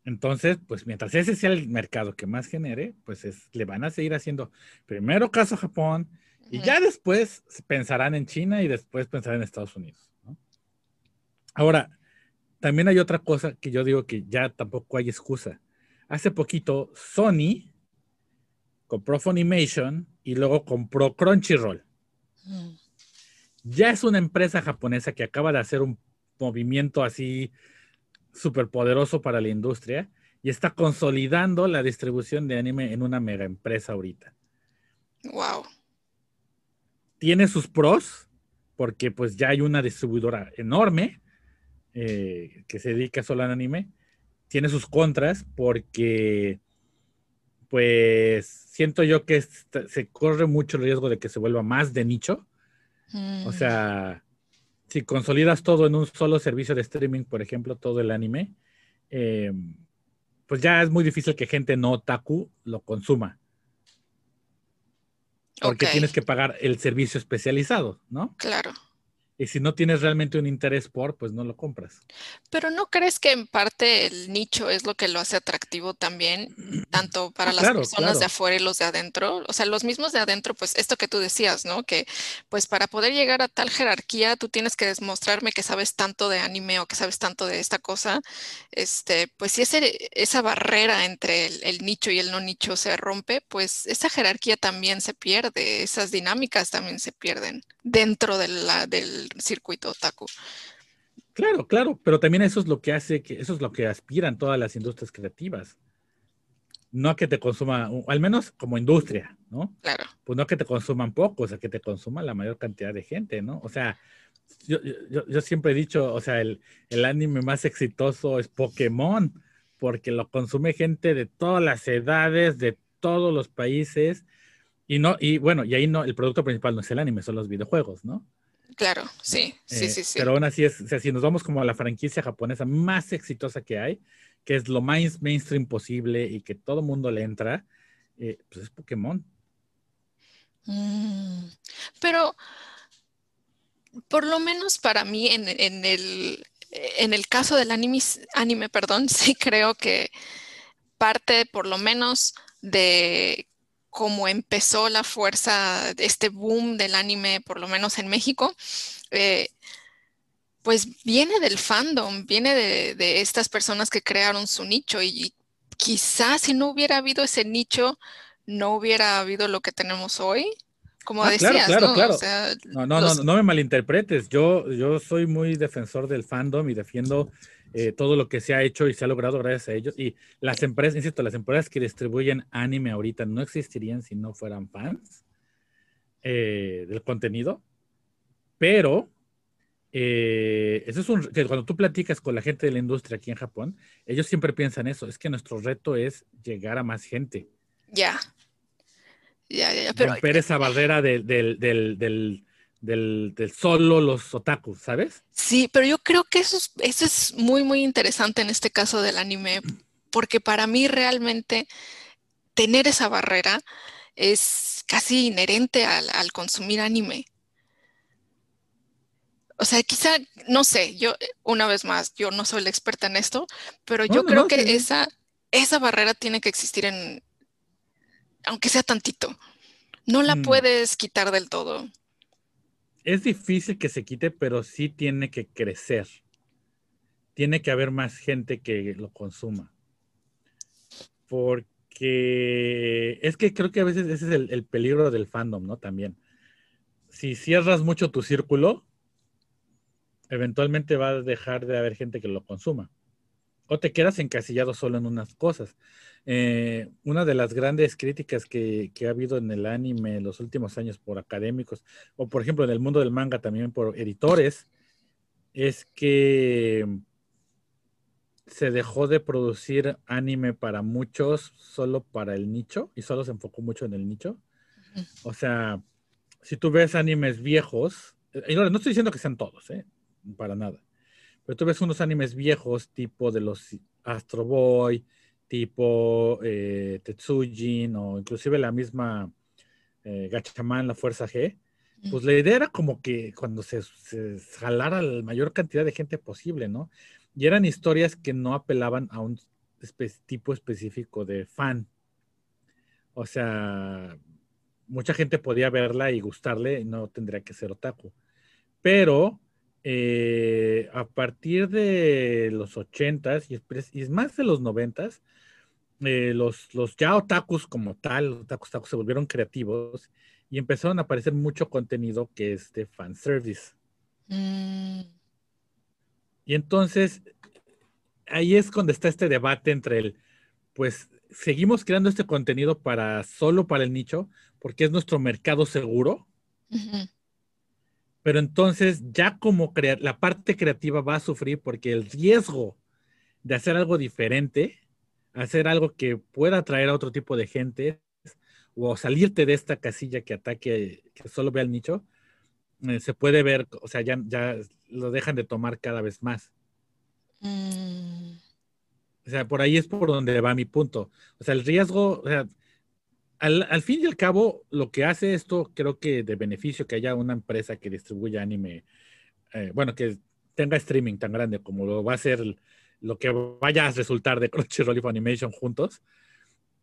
Entonces, pues mientras ese sea el mercado que más genere, pues es, le van a seguir haciendo primero caso a Japón y ya después pensarán en China y después pensarán en Estados Unidos. ¿no? Ahora, también hay otra cosa que yo digo que ya tampoco hay excusa. Hace poquito Sony compró Funimation y luego compró Crunchyroll. Mm. Ya es una empresa japonesa que acaba de hacer un movimiento así súper poderoso para la industria y está consolidando la distribución de anime en una mega empresa ahorita. Wow. Tiene sus pros, porque pues ya hay una distribuidora enorme eh, que se dedica solo al anime. Tiene sus contras, porque pues siento yo que se corre mucho el riesgo de que se vuelva más de nicho. O sea, si consolidas todo en un solo servicio de streaming, por ejemplo, todo el anime, eh, pues ya es muy difícil que gente no otaku lo consuma. Porque tienes que pagar el servicio especializado, ¿no? Claro. Y si no tienes realmente un interés por, pues no lo compras. Pero ¿no crees que en parte el nicho es lo que lo hace atractivo también, tanto para las personas de afuera y los de adentro? O sea, los mismos de adentro, pues esto que tú decías, ¿no? Que pues para poder llegar a tal jerarquía, tú tienes que demostrarme que sabes tanto de anime o que sabes tanto de esta cosa. Este, pues si ese, esa barrera entre el, el nicho y el no nicho se rompe, pues esa jerarquía también se pierde, esas dinámicas también se pierden dentro de la, del circuito otaku. Claro, claro, pero también eso es lo que hace que, eso es lo que aspiran todas las industrias creativas. No a que te consuma, al menos como industria, ¿no? Claro. Pues no a que te consuman poco, o sea, que te consuma la mayor cantidad de gente, ¿no? O sea, yo, yo, siempre he dicho, o sea, el, el anime más exitoso es Pokémon, porque lo consume gente de todas las edades, de todos los países, y no, y bueno, y ahí no, el producto principal no es el anime, son los videojuegos, ¿no? Claro, sí, sí, eh, sí, sí. Pero aún así es, o sea, si nos vamos como a la franquicia japonesa más exitosa que hay, que es lo más mainstream posible y que todo mundo le entra, eh, pues es Pokémon. Mm, pero por lo menos para mí en, el, en el caso del anime, anime, perdón, *laughs* sí creo que parte por lo menos de cómo empezó la fuerza, de este boom del anime, por lo menos en México, eh, pues viene del fandom, viene de, estas personas que crearon su nicho y, quizás si no hubiera habido ese nicho, no hubiera habido lo que tenemos hoy. Como ah, decías, claro, claro, claro. no, no, no, no me malinterpretes. Yo, yo soy muy defensor del fandom y defiendo eh, todo lo que se ha hecho y se ha logrado gracias a ellos. Y las empresas, insisto, las empresas que distribuyen anime ahorita no existirían si no fueran fans eh, del contenido. Pero eh, eso es un que cuando tú platicas con la gente de la industria aquí en Japón, ellos siempre piensan eso, es que nuestro reto es llegar a más gente. Ya. Ya, ya, Romper esa barrera del, del del, solo los otakus, ¿sabes? Sí, pero yo creo que eso es, eso es muy, muy interesante en este caso del anime, porque para mí realmente tener esa barrera es casi inherente al, consumir anime. O sea, quizá, no sé, yo, una vez más, yo no soy la experta en esto, pero yo creo que esa, esa barrera tiene que existir en, aunque sea tantito. No la mm. puedes quitar del todo es difícil que se quite, pero sí tiene que crecer. Tiene que haber más gente que lo consuma. Porque es que creo que a veces ese es el, peligro del fandom, ¿no? También. Si cierras mucho tu círculo, eventualmente va a dejar de haber gente que lo consuma. O te quedas encasillado solo en unas cosas. Eh, una de las grandes críticas que, ha habido en el anime en los últimos años por académicos, o por ejemplo en el mundo del manga también por editores, es que se dejó de producir anime para muchos solo para el nicho y solo se enfocó mucho en el nicho. O sea, si tú ves animes viejos, y no, no estoy diciendo que sean todos, ¿eh? para nada, pero tú ves unos animes viejos tipo de los Astro Boy, tipo eh, Tetsujin o inclusive la misma eh, Gachaman, la Fuerza G, pues la idea era como que cuando se, se, jalara la mayor cantidad de gente posible, ¿no? Y eran historias que no apelaban a un tipo específico de fan. O sea, mucha gente podía verla y gustarle y no tendría que ser otaku. Pero eh, a partir de los ochentas y, y más de los noventas, eh, los, los ya otakus como tal, los otakus, otakus se volvieron creativos y empezaron a aparecer mucho contenido que es de fanservice. Mm, Y entonces, ahí es donde está este debate entre el, pues, seguimos creando este contenido para solo para el nicho, porque es nuestro mercado seguro, pero entonces ya como la parte creativa va a sufrir porque el riesgo de hacer algo diferente, hacer algo que pueda atraer a otro tipo de gente o salirte de esta casilla que ataque, que solo vea el nicho, eh, se puede ver, o sea, ya, ya lo dejan de tomar cada vez más. mm, O sea, por ahí es por donde va mi punto. O sea, el riesgo, o sea, al, al fin y al cabo, lo que hace esto, creo que de beneficio que haya una empresa que distribuya anime, eh, bueno, que tenga streaming tan grande como lo va a ser lo que vaya a resultar de *laughs* Crunchyroll y Funimation juntos,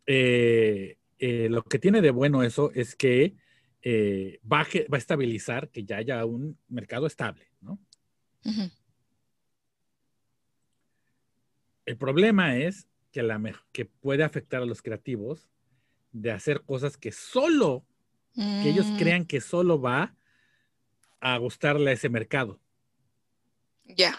eh, eh, lo que tiene de bueno eso es que eh, va, a, ge- va a estabilizar que ya haya un mercado estable, ¿no? El problema es que, la, que puede afectar a los creativos de hacer cosas que solo, que ellos Mm, crean que solo va a gustarle a ese mercado. Ya.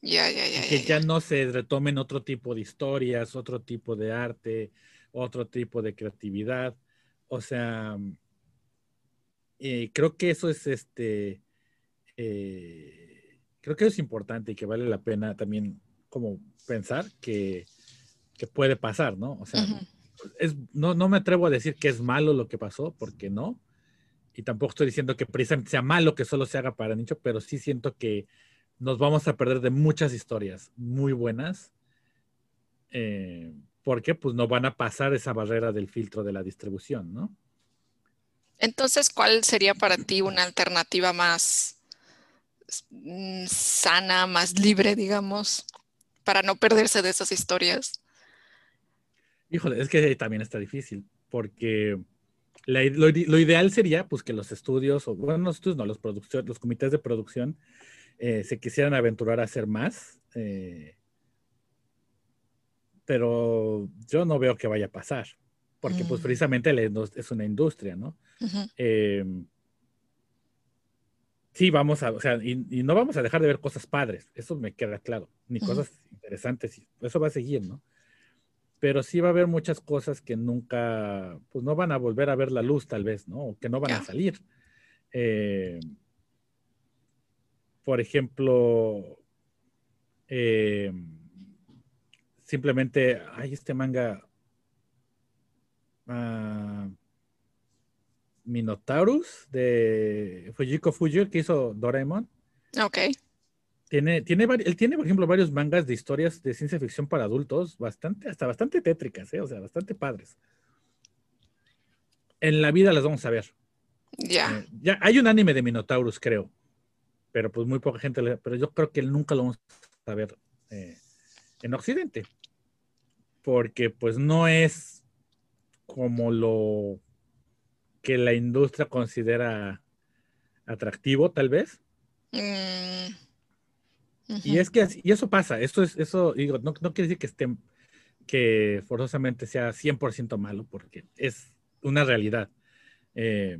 Ya, ya, ya, que ya, no se retomen otro tipo de historias, otro tipo de arte, otro tipo de creatividad. O sea, eh, creo que eso es este, eh, creo que es importante y que vale la pena también como pensar que, que puede pasar, ¿no? O sea, es, no, no me atrevo a decir que es malo lo que pasó, porque no. Y tampoco estoy diciendo que precisamente sea malo que solo se haga para nicho, pero sí siento que nos vamos a perder de muchas historias muy buenas. eh, porque pues no van a pasar esa barrera del filtro de la distribución, ¿no? Entonces, ¿cuál sería para ti una alternativa más mm, sana, más libre, digamos, para no perderse de esas historias? Híjole, es que también está difícil, porque la lo, ide- lo ideal sería pues que los estudios, o bueno, los estudios no, los, los comités de producción eh, se quisieran aventurar a hacer más, eh, pero yo no veo que vaya a pasar, porque pues Mm. precisamente es una industria, ¿no? Eh, sí, vamos a, o sea, y, y no vamos a dejar de ver cosas padres, eso me queda claro, ni cosas interesantes, eso va a seguir, ¿no? Pero sí va a haber muchas cosas que nunca, pues no van a volver a ver la luz tal vez, ¿no? O que no van a salir. Eh, por ejemplo, eh, simplemente, ay, este manga, ah, Minotaurus de Fujiko Fuji, el que hizo Doraemon. Ok. Tiene, tiene, él tiene, por ejemplo, varios mangas de historias de ciencia ficción para adultos, bastante, hasta bastante tétricas, ¿eh? o sea, bastante padres. En la vida las vamos a ver. Ya. Eh, ya hay un anime de Minotaurus, creo, pero pues muy poca gente, le- pero yo creo que nunca lo vamos a ver eh, en Occidente, porque pues no es como lo que la industria considera atractivo, tal vez. Mm, Y es que y eso pasa, esto es, eso, digo, no, no quiere decir que esté, que forzosamente sea 100% malo, porque es una realidad. Eh,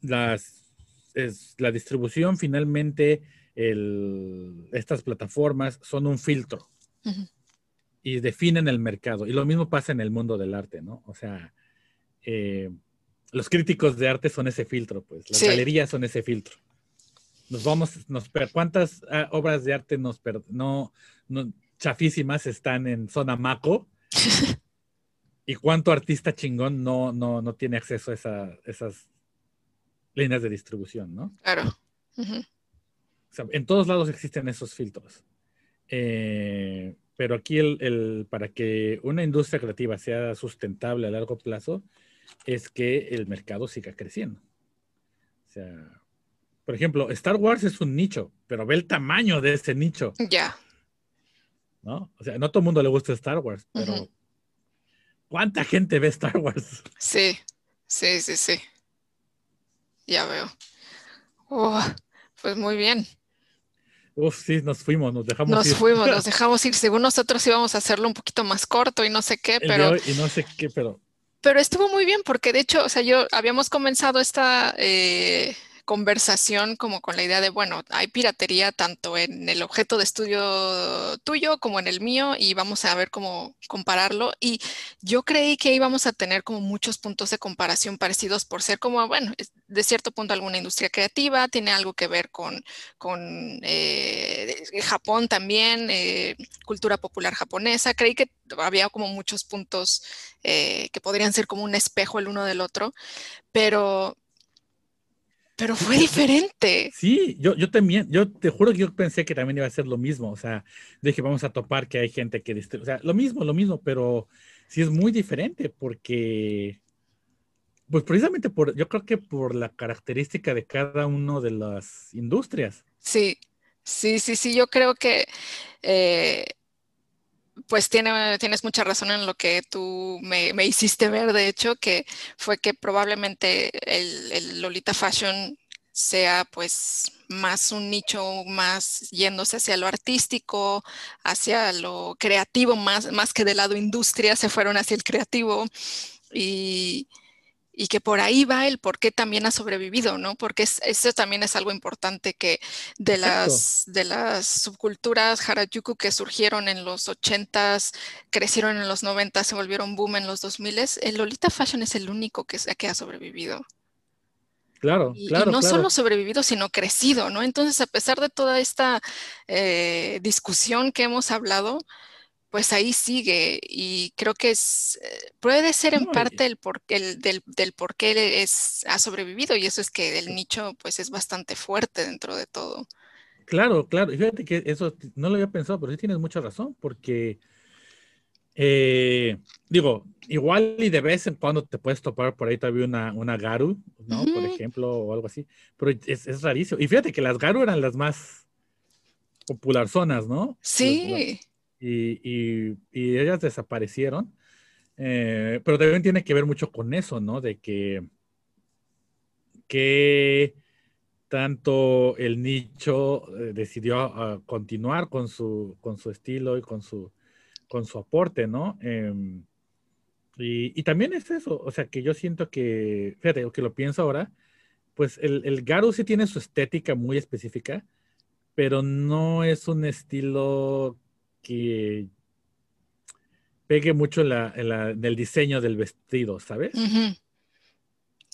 las, es, la distribución finalmente, el- estas plataformas son un filtro y definen el mercado. Y lo mismo pasa en el mundo del arte, ¿no? O sea, eh, los críticos de arte son ese filtro, pues, las Sí. galerías son ese filtro. Nos vamos, nos ¿cuántas ah, obras de arte nos per- no, no chafísimas están en zona maco? *laughs* ¿Y cuánto artista chingón no, no, no tiene acceso a esa- esas líneas de distribución, ¿no? Claro. Ujú, O sea, en todos lados existen esos filtros. Eh, pero aquí el, el- para que una industria creativa sea sustentable a largo plazo es que el mercado siga creciendo. O sea, por ejemplo, Star Wars es un nicho, pero ve el tamaño de ese nicho, Ya. ¿no? O sea, no a todo el mundo le gusta Star Wars, pero. ¿cuánta gente ve Star Wars? Sí, sí, sí, sí. Ya veo. Oh, pues muy bien. Uf, sí, nos fuimos, nos dejamos nos ir. Nos fuimos, nos *laughs* dejamos ir. Según nosotros íbamos a hacerlo un poquito más corto y no sé qué, pero... y no sé qué, pero... Pero estuvo muy bien porque de hecho, o sea, yo habíamos comenzado esta... Eh, conversación como con la idea de, bueno, hay piratería tanto en el objeto de estudio tuyo como en el mío y vamos a ver cómo compararlo. Y yo creí que íbamos a tener como muchos puntos de comparación parecidos por ser como, bueno, de cierto punto alguna industria creativa, tiene algo que ver con, con eh, Japón también, eh, cultura popular japonesa. Creí que había como muchos puntos eh, que podrían ser como un espejo el uno del otro, pero pero fue diferente. Sí, yo, yo también, yo te juro que yo pensé que también iba a ser lo mismo. O sea, dije, vamos a topar que hay gente que, o sea, lo mismo, lo mismo, pero sí es muy diferente porque, pues precisamente por, yo creo que por la característica de cada uno de las industrias. Sí, sí, sí, sí, yo creo que eh, pues tiene, tienes mucha razón en lo que tú me, hiciste ver, de hecho, que fue que probablemente el, Lolita Fashion sea pues más un nicho más yéndose hacia lo artístico, hacia lo creativo, más, más que del lado industria, se fueron hacia el creativo. Y, y que por ahí va el por qué también ha sobrevivido, ¿no? Porque eso también es algo importante que de las, de las subculturas Harajuku que surgieron en los 80s, crecieron en los 90 se volvieron boom en los 2000s, el Lolita Fashion es el único que, que ha sobrevivido. Claro, claro. Y no solo sobrevivido, sino crecido, ¿no? Entonces, a pesar de toda esta eh, discusión que hemos hablado, pues ahí sigue y creo que es, eh, puede ser en parte el por, el, del, del, por qué es, ha sobrevivido y eso es que el nicho pues es bastante fuerte dentro de todo. Claro, claro. Fíjate que eso no lo había pensado, pero sí tienes mucha razón porque, eh, digo, igual y de vez en cuando te puedes topar por ahí todavía una, una Garu, ¿no? Por ejemplo, o algo así, pero es, es, rarísimo. Y fíjate que las Garu eran las más popular zonas, ¿no? Sí y, ellas desaparecieron. Eh, pero también tiene que ver mucho con eso, ¿no? De que, que tanto el nicho eh, decidió ah, continuar con su, con su estilo y con su, con su aporte, ¿no? Em, y, también es eso, o sea, que yo siento que, fíjate, que lo pienso ahora, pues el, el Garu sí tiene su estética muy específica, pero no es un estilo que pegue mucho en, la, en, el diseño del vestido, ¿sabes?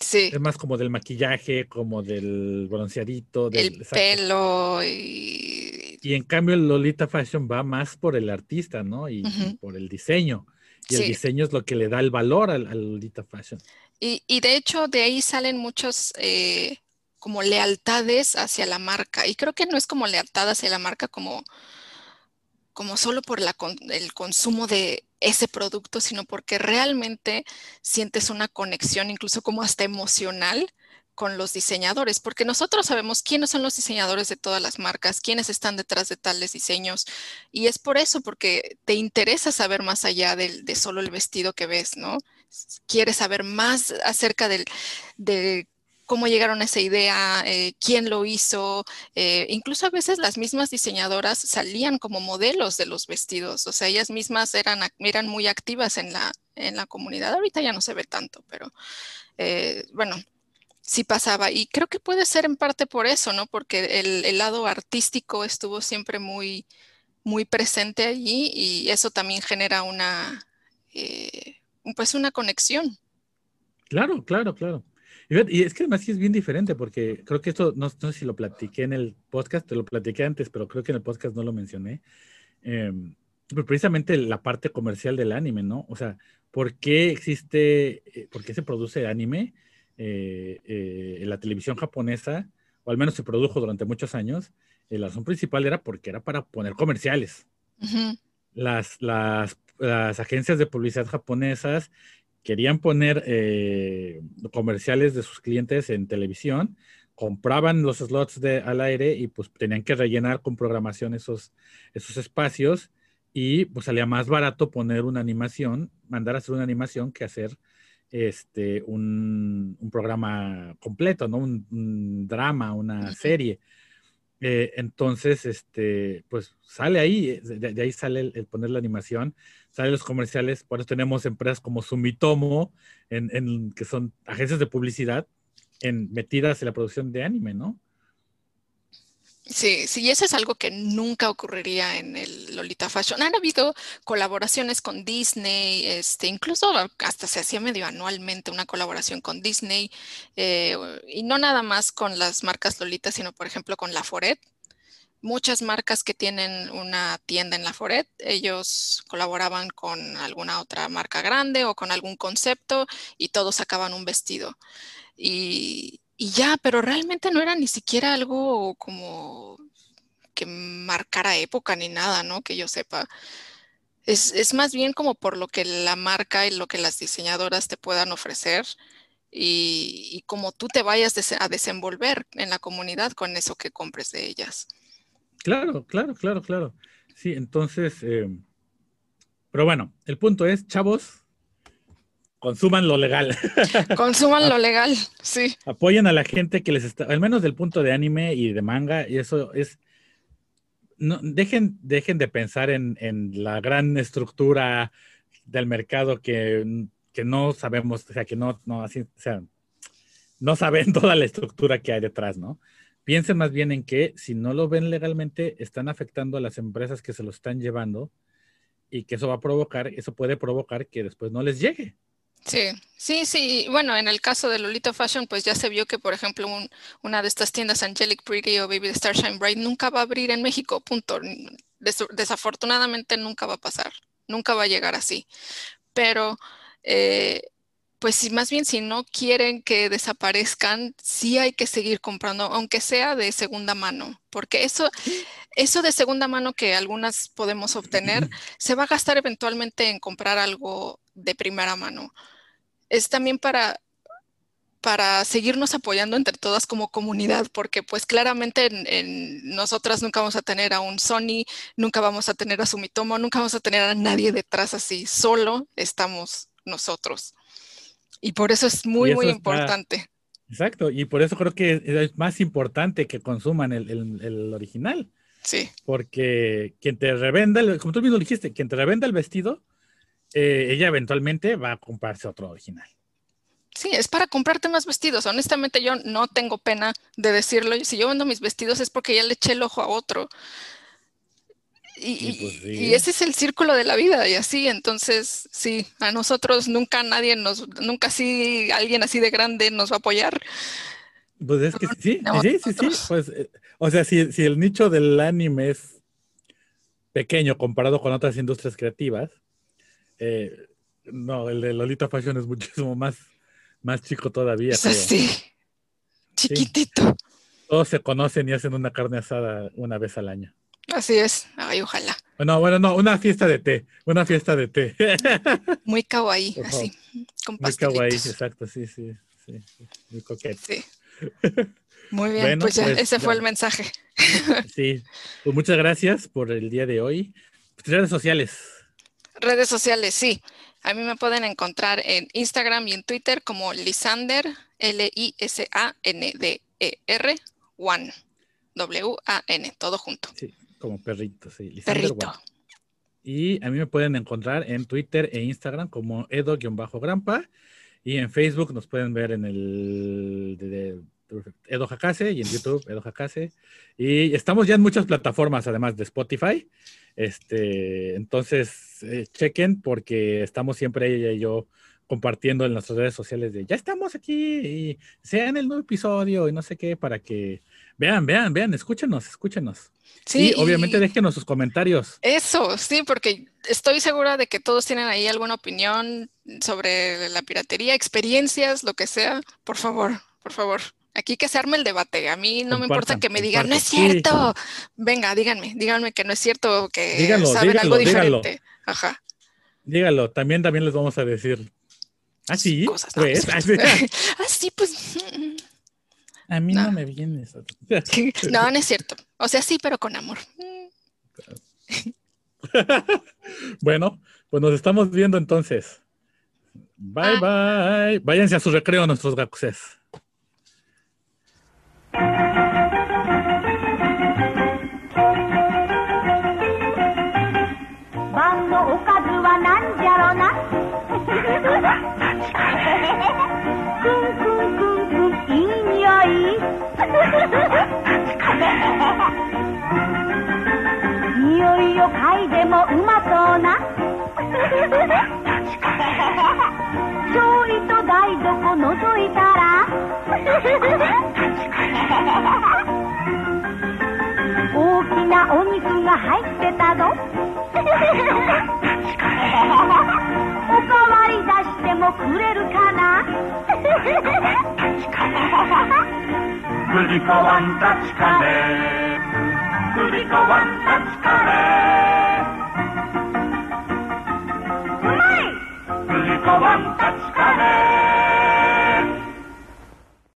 Sí. Es más como del maquillaje, como del bronceadito. Del, el pelo y... Y en cambio el Lolita Fashion va más por el artista, ¿no? Y, por el diseño. Y el diseño es lo que le da el valor al, Lolita Fashion. Y, y, de hecho de ahí salen muchos eh, como lealtades hacia la marca. Y creo que no es como lealtad hacia la marca como como solo por el consumo de ese producto, sino porque realmente sientes una conexión, incluso como hasta emocional, con los diseñadores, porque nosotros sabemos quiénes son los diseñadores de todas las marcas, quiénes están detrás de tales diseños, y es por eso, porque te interesa saber más allá de, solo el vestido que ves, ¿no? Quieres saber más acerca del, de cómo llegaron a esa idea, eh, quién lo hizo. Eh, incluso a veces las mismas diseñadoras salían como modelos de los vestidos, o sea, ellas mismas eran, eran muy activas en la, en la comunidad. Ahorita ya no se ve tanto, pero eh, bueno, sí pasaba. Y creo que puede ser en parte por eso, ¿no? Porque el, el lado artístico estuvo siempre muy, muy presente allí y eso también genera una, pues una conexión. Claro, claro, claro. Y es que además sí es bien diferente porque creo que esto, no, sé si lo platiqué en el podcast, te lo platiqué antes, pero creo que en el podcast no lo mencioné. Pero precisamente la parte comercial del anime, ¿no? O sea, ¿por qué existe, eh, por qué se produce anime eh, eh, en la televisión japonesa? O al menos se produjo durante muchos años. la razón principal era porque era para poner comerciales. las, las, las agencias de publicidad japonesas querían poner eh, comerciales de sus clientes en televisión, compraban los slots de, al aire y pues tenían que rellenar con programación esos, esos espacios y pues salía más barato poner una animación, mandar a hacer una animación que hacer este, un, programa completo, ¿no? Un, drama, una serie. Eh, entonces, este, pues sale ahí, de, ahí sale el, poner la animación, salen los comerciales, por eso tenemos empresas como Sumitomo, en, que son agencias de publicidad, en, metidas en la producción de anime, ¿no? Sí, sí, eso es algo que nunca ocurriría en el Lolita Fashion. Han habido colaboraciones con Disney, este, incluso hasta se hacía medio anualmente una colaboración con Disney, eh, y no nada más con las marcas Lolita, sino por ejemplo con La Foret. Muchas marcas que tienen una tienda en La Foret, ellos colaboraban con alguna otra marca grande o con algún concepto y todos sacaban un vestido. Y, y ya, pero realmente no era ni siquiera algo como que marcara época ni nada, ¿no? Que yo sepa. Es, más bien como por lo que la marca y lo que las diseñadoras te puedan ofrecer y, como tú te vayas a desenvolver en la comunidad con eso que compres de ellas. Claro, claro, claro, claro. Sí, entonces, eh, pero bueno, el punto es, chavos, consuman lo legal. *laughs* Consuman lo legal, sí. Apoyen a la gente que les está, al menos del punto de anime y de manga, y eso es, no, dejen, dejen de pensar en, la gran estructura del mercado que, no sabemos, o sea, que no, no, así, o sea, no saben *laughs* toda la estructura que hay detrás, ¿no? Piensen más bien en que si no lo ven legalmente, están afectando a las empresas que se lo están llevando y que eso va a provocar, eso puede provocar que después no les llegue. Sí, sí, sí. Bueno, en el caso de Lolita Fashion, pues ya se vio que, por ejemplo, una de estas tiendas, Angelic Pretty o Baby Starshine Bright, nunca va a abrir en México, punto. desafortunadamente nunca va a pasar, nunca va a llegar así. Pero, eh, pues si más bien si no quieren que desaparezcan, sí hay que seguir comprando, aunque sea de segunda mano, porque eso, eso de segunda mano que algunas podemos obtener, *clears throat* se va a gastar eventualmente en comprar algo de primera mano es también para, para seguirnos apoyando entre todas como comunidad, porque pues claramente en, nosotras nunca vamos a tener a un Sony, nunca vamos a tener a Sumitomo, nunca vamos a tener a nadie detrás así, solo estamos nosotros. Y por eso es muy, muy importante. Exacto, y por eso creo que es más importante que consuman el, original. Sí. Porque quien te revenda, como tú mismo dijiste, quien te revenda el vestido, eh, ella eventualmente va a comprarse otro original. Sí, es para comprarte más vestidos. Honestamente, yo no tengo pena de decirlo. Si yo vendo mis vestidos es porque ya le eché el ojo a otro. Y, pues ese es el círculo de la vida y así, entonces sí, a nosotros nunca nadie nos, nunca sí alguien así de grande nos va a apoyar. Pues es que sí, sí, sí, sí, pues, eh, o sea, si, si el nicho del anime es pequeño comparado con otras industrias creativas, eh, no, el de Lolita Fashion es muchísimo más, más chico todavía. Es así, chiquitito. Todos se conocen y hacen una carne asada una vez al año. Así es, ay, ojalá. Bueno, bueno, no, una fiesta de té, una fiesta de té. Muy kawaii, así, con Muy kawaii, exacto, sí, sí, sí, muy coquete. Sí. *laughs* Muy bien, pues ya, pues ese fue el mensaje. *laughs* Sí, pues muchas gracias por el día de hoy. Redes sociales. Redes sociales, sí. A mí me pueden encontrar en Instagram y en Twitter como Lisander, L-I-S-A-N-D-E-R, One, W-A-N, todo junto. Sí, como perrito, sí. Lisander perrito. Y a mí me pueden encontrar en Twitter e Instagram como Edo-Grampa. Y en Facebook nos pueden ver en el de, Edo Hakase y en YouTube Edo Hakase. Y estamos ya en muchas plataformas, además de Spotify. Este, entonces, eh, chequen porque estamos siempre ella y yo compartiendo en nuestras redes sociales de ya estamos aquí y sean el nuevo episodio y no sé qué para que vean, vean, vean, escúchenos, escúchenos. Sí, y obviamente déjenos sus comentarios. Eso, sí, porque estoy segura de que todos tienen ahí alguna opinión sobre la piratería, experiencias, lo que sea. Por favor, por favor. Aquí que se arme el debate. A mí no me importa que me digan, no es cierto. Venga, díganme, díganme que no es cierto, que saben algo diferente. Ajá. Dígalo, también, también les vamos a decir. ¿Ah, sí? pues, *laughs* *laughs* ah, sí, pues. A mí no, me viene eso. *laughs* no, no es cierto. O sea, sí, pero con amor. *laughs* bueno, pues nos estamos viendo entonces. Bye, bye. Váyanse a su recreo nuestros gacuses. 匂いを嗅いでもうまそうな。ちょいと台所ぞいたら。大きなお肉が入ってたぞ。おかわり出してもくれるかな。ぶりこわんたちかね。Kulikowan.pl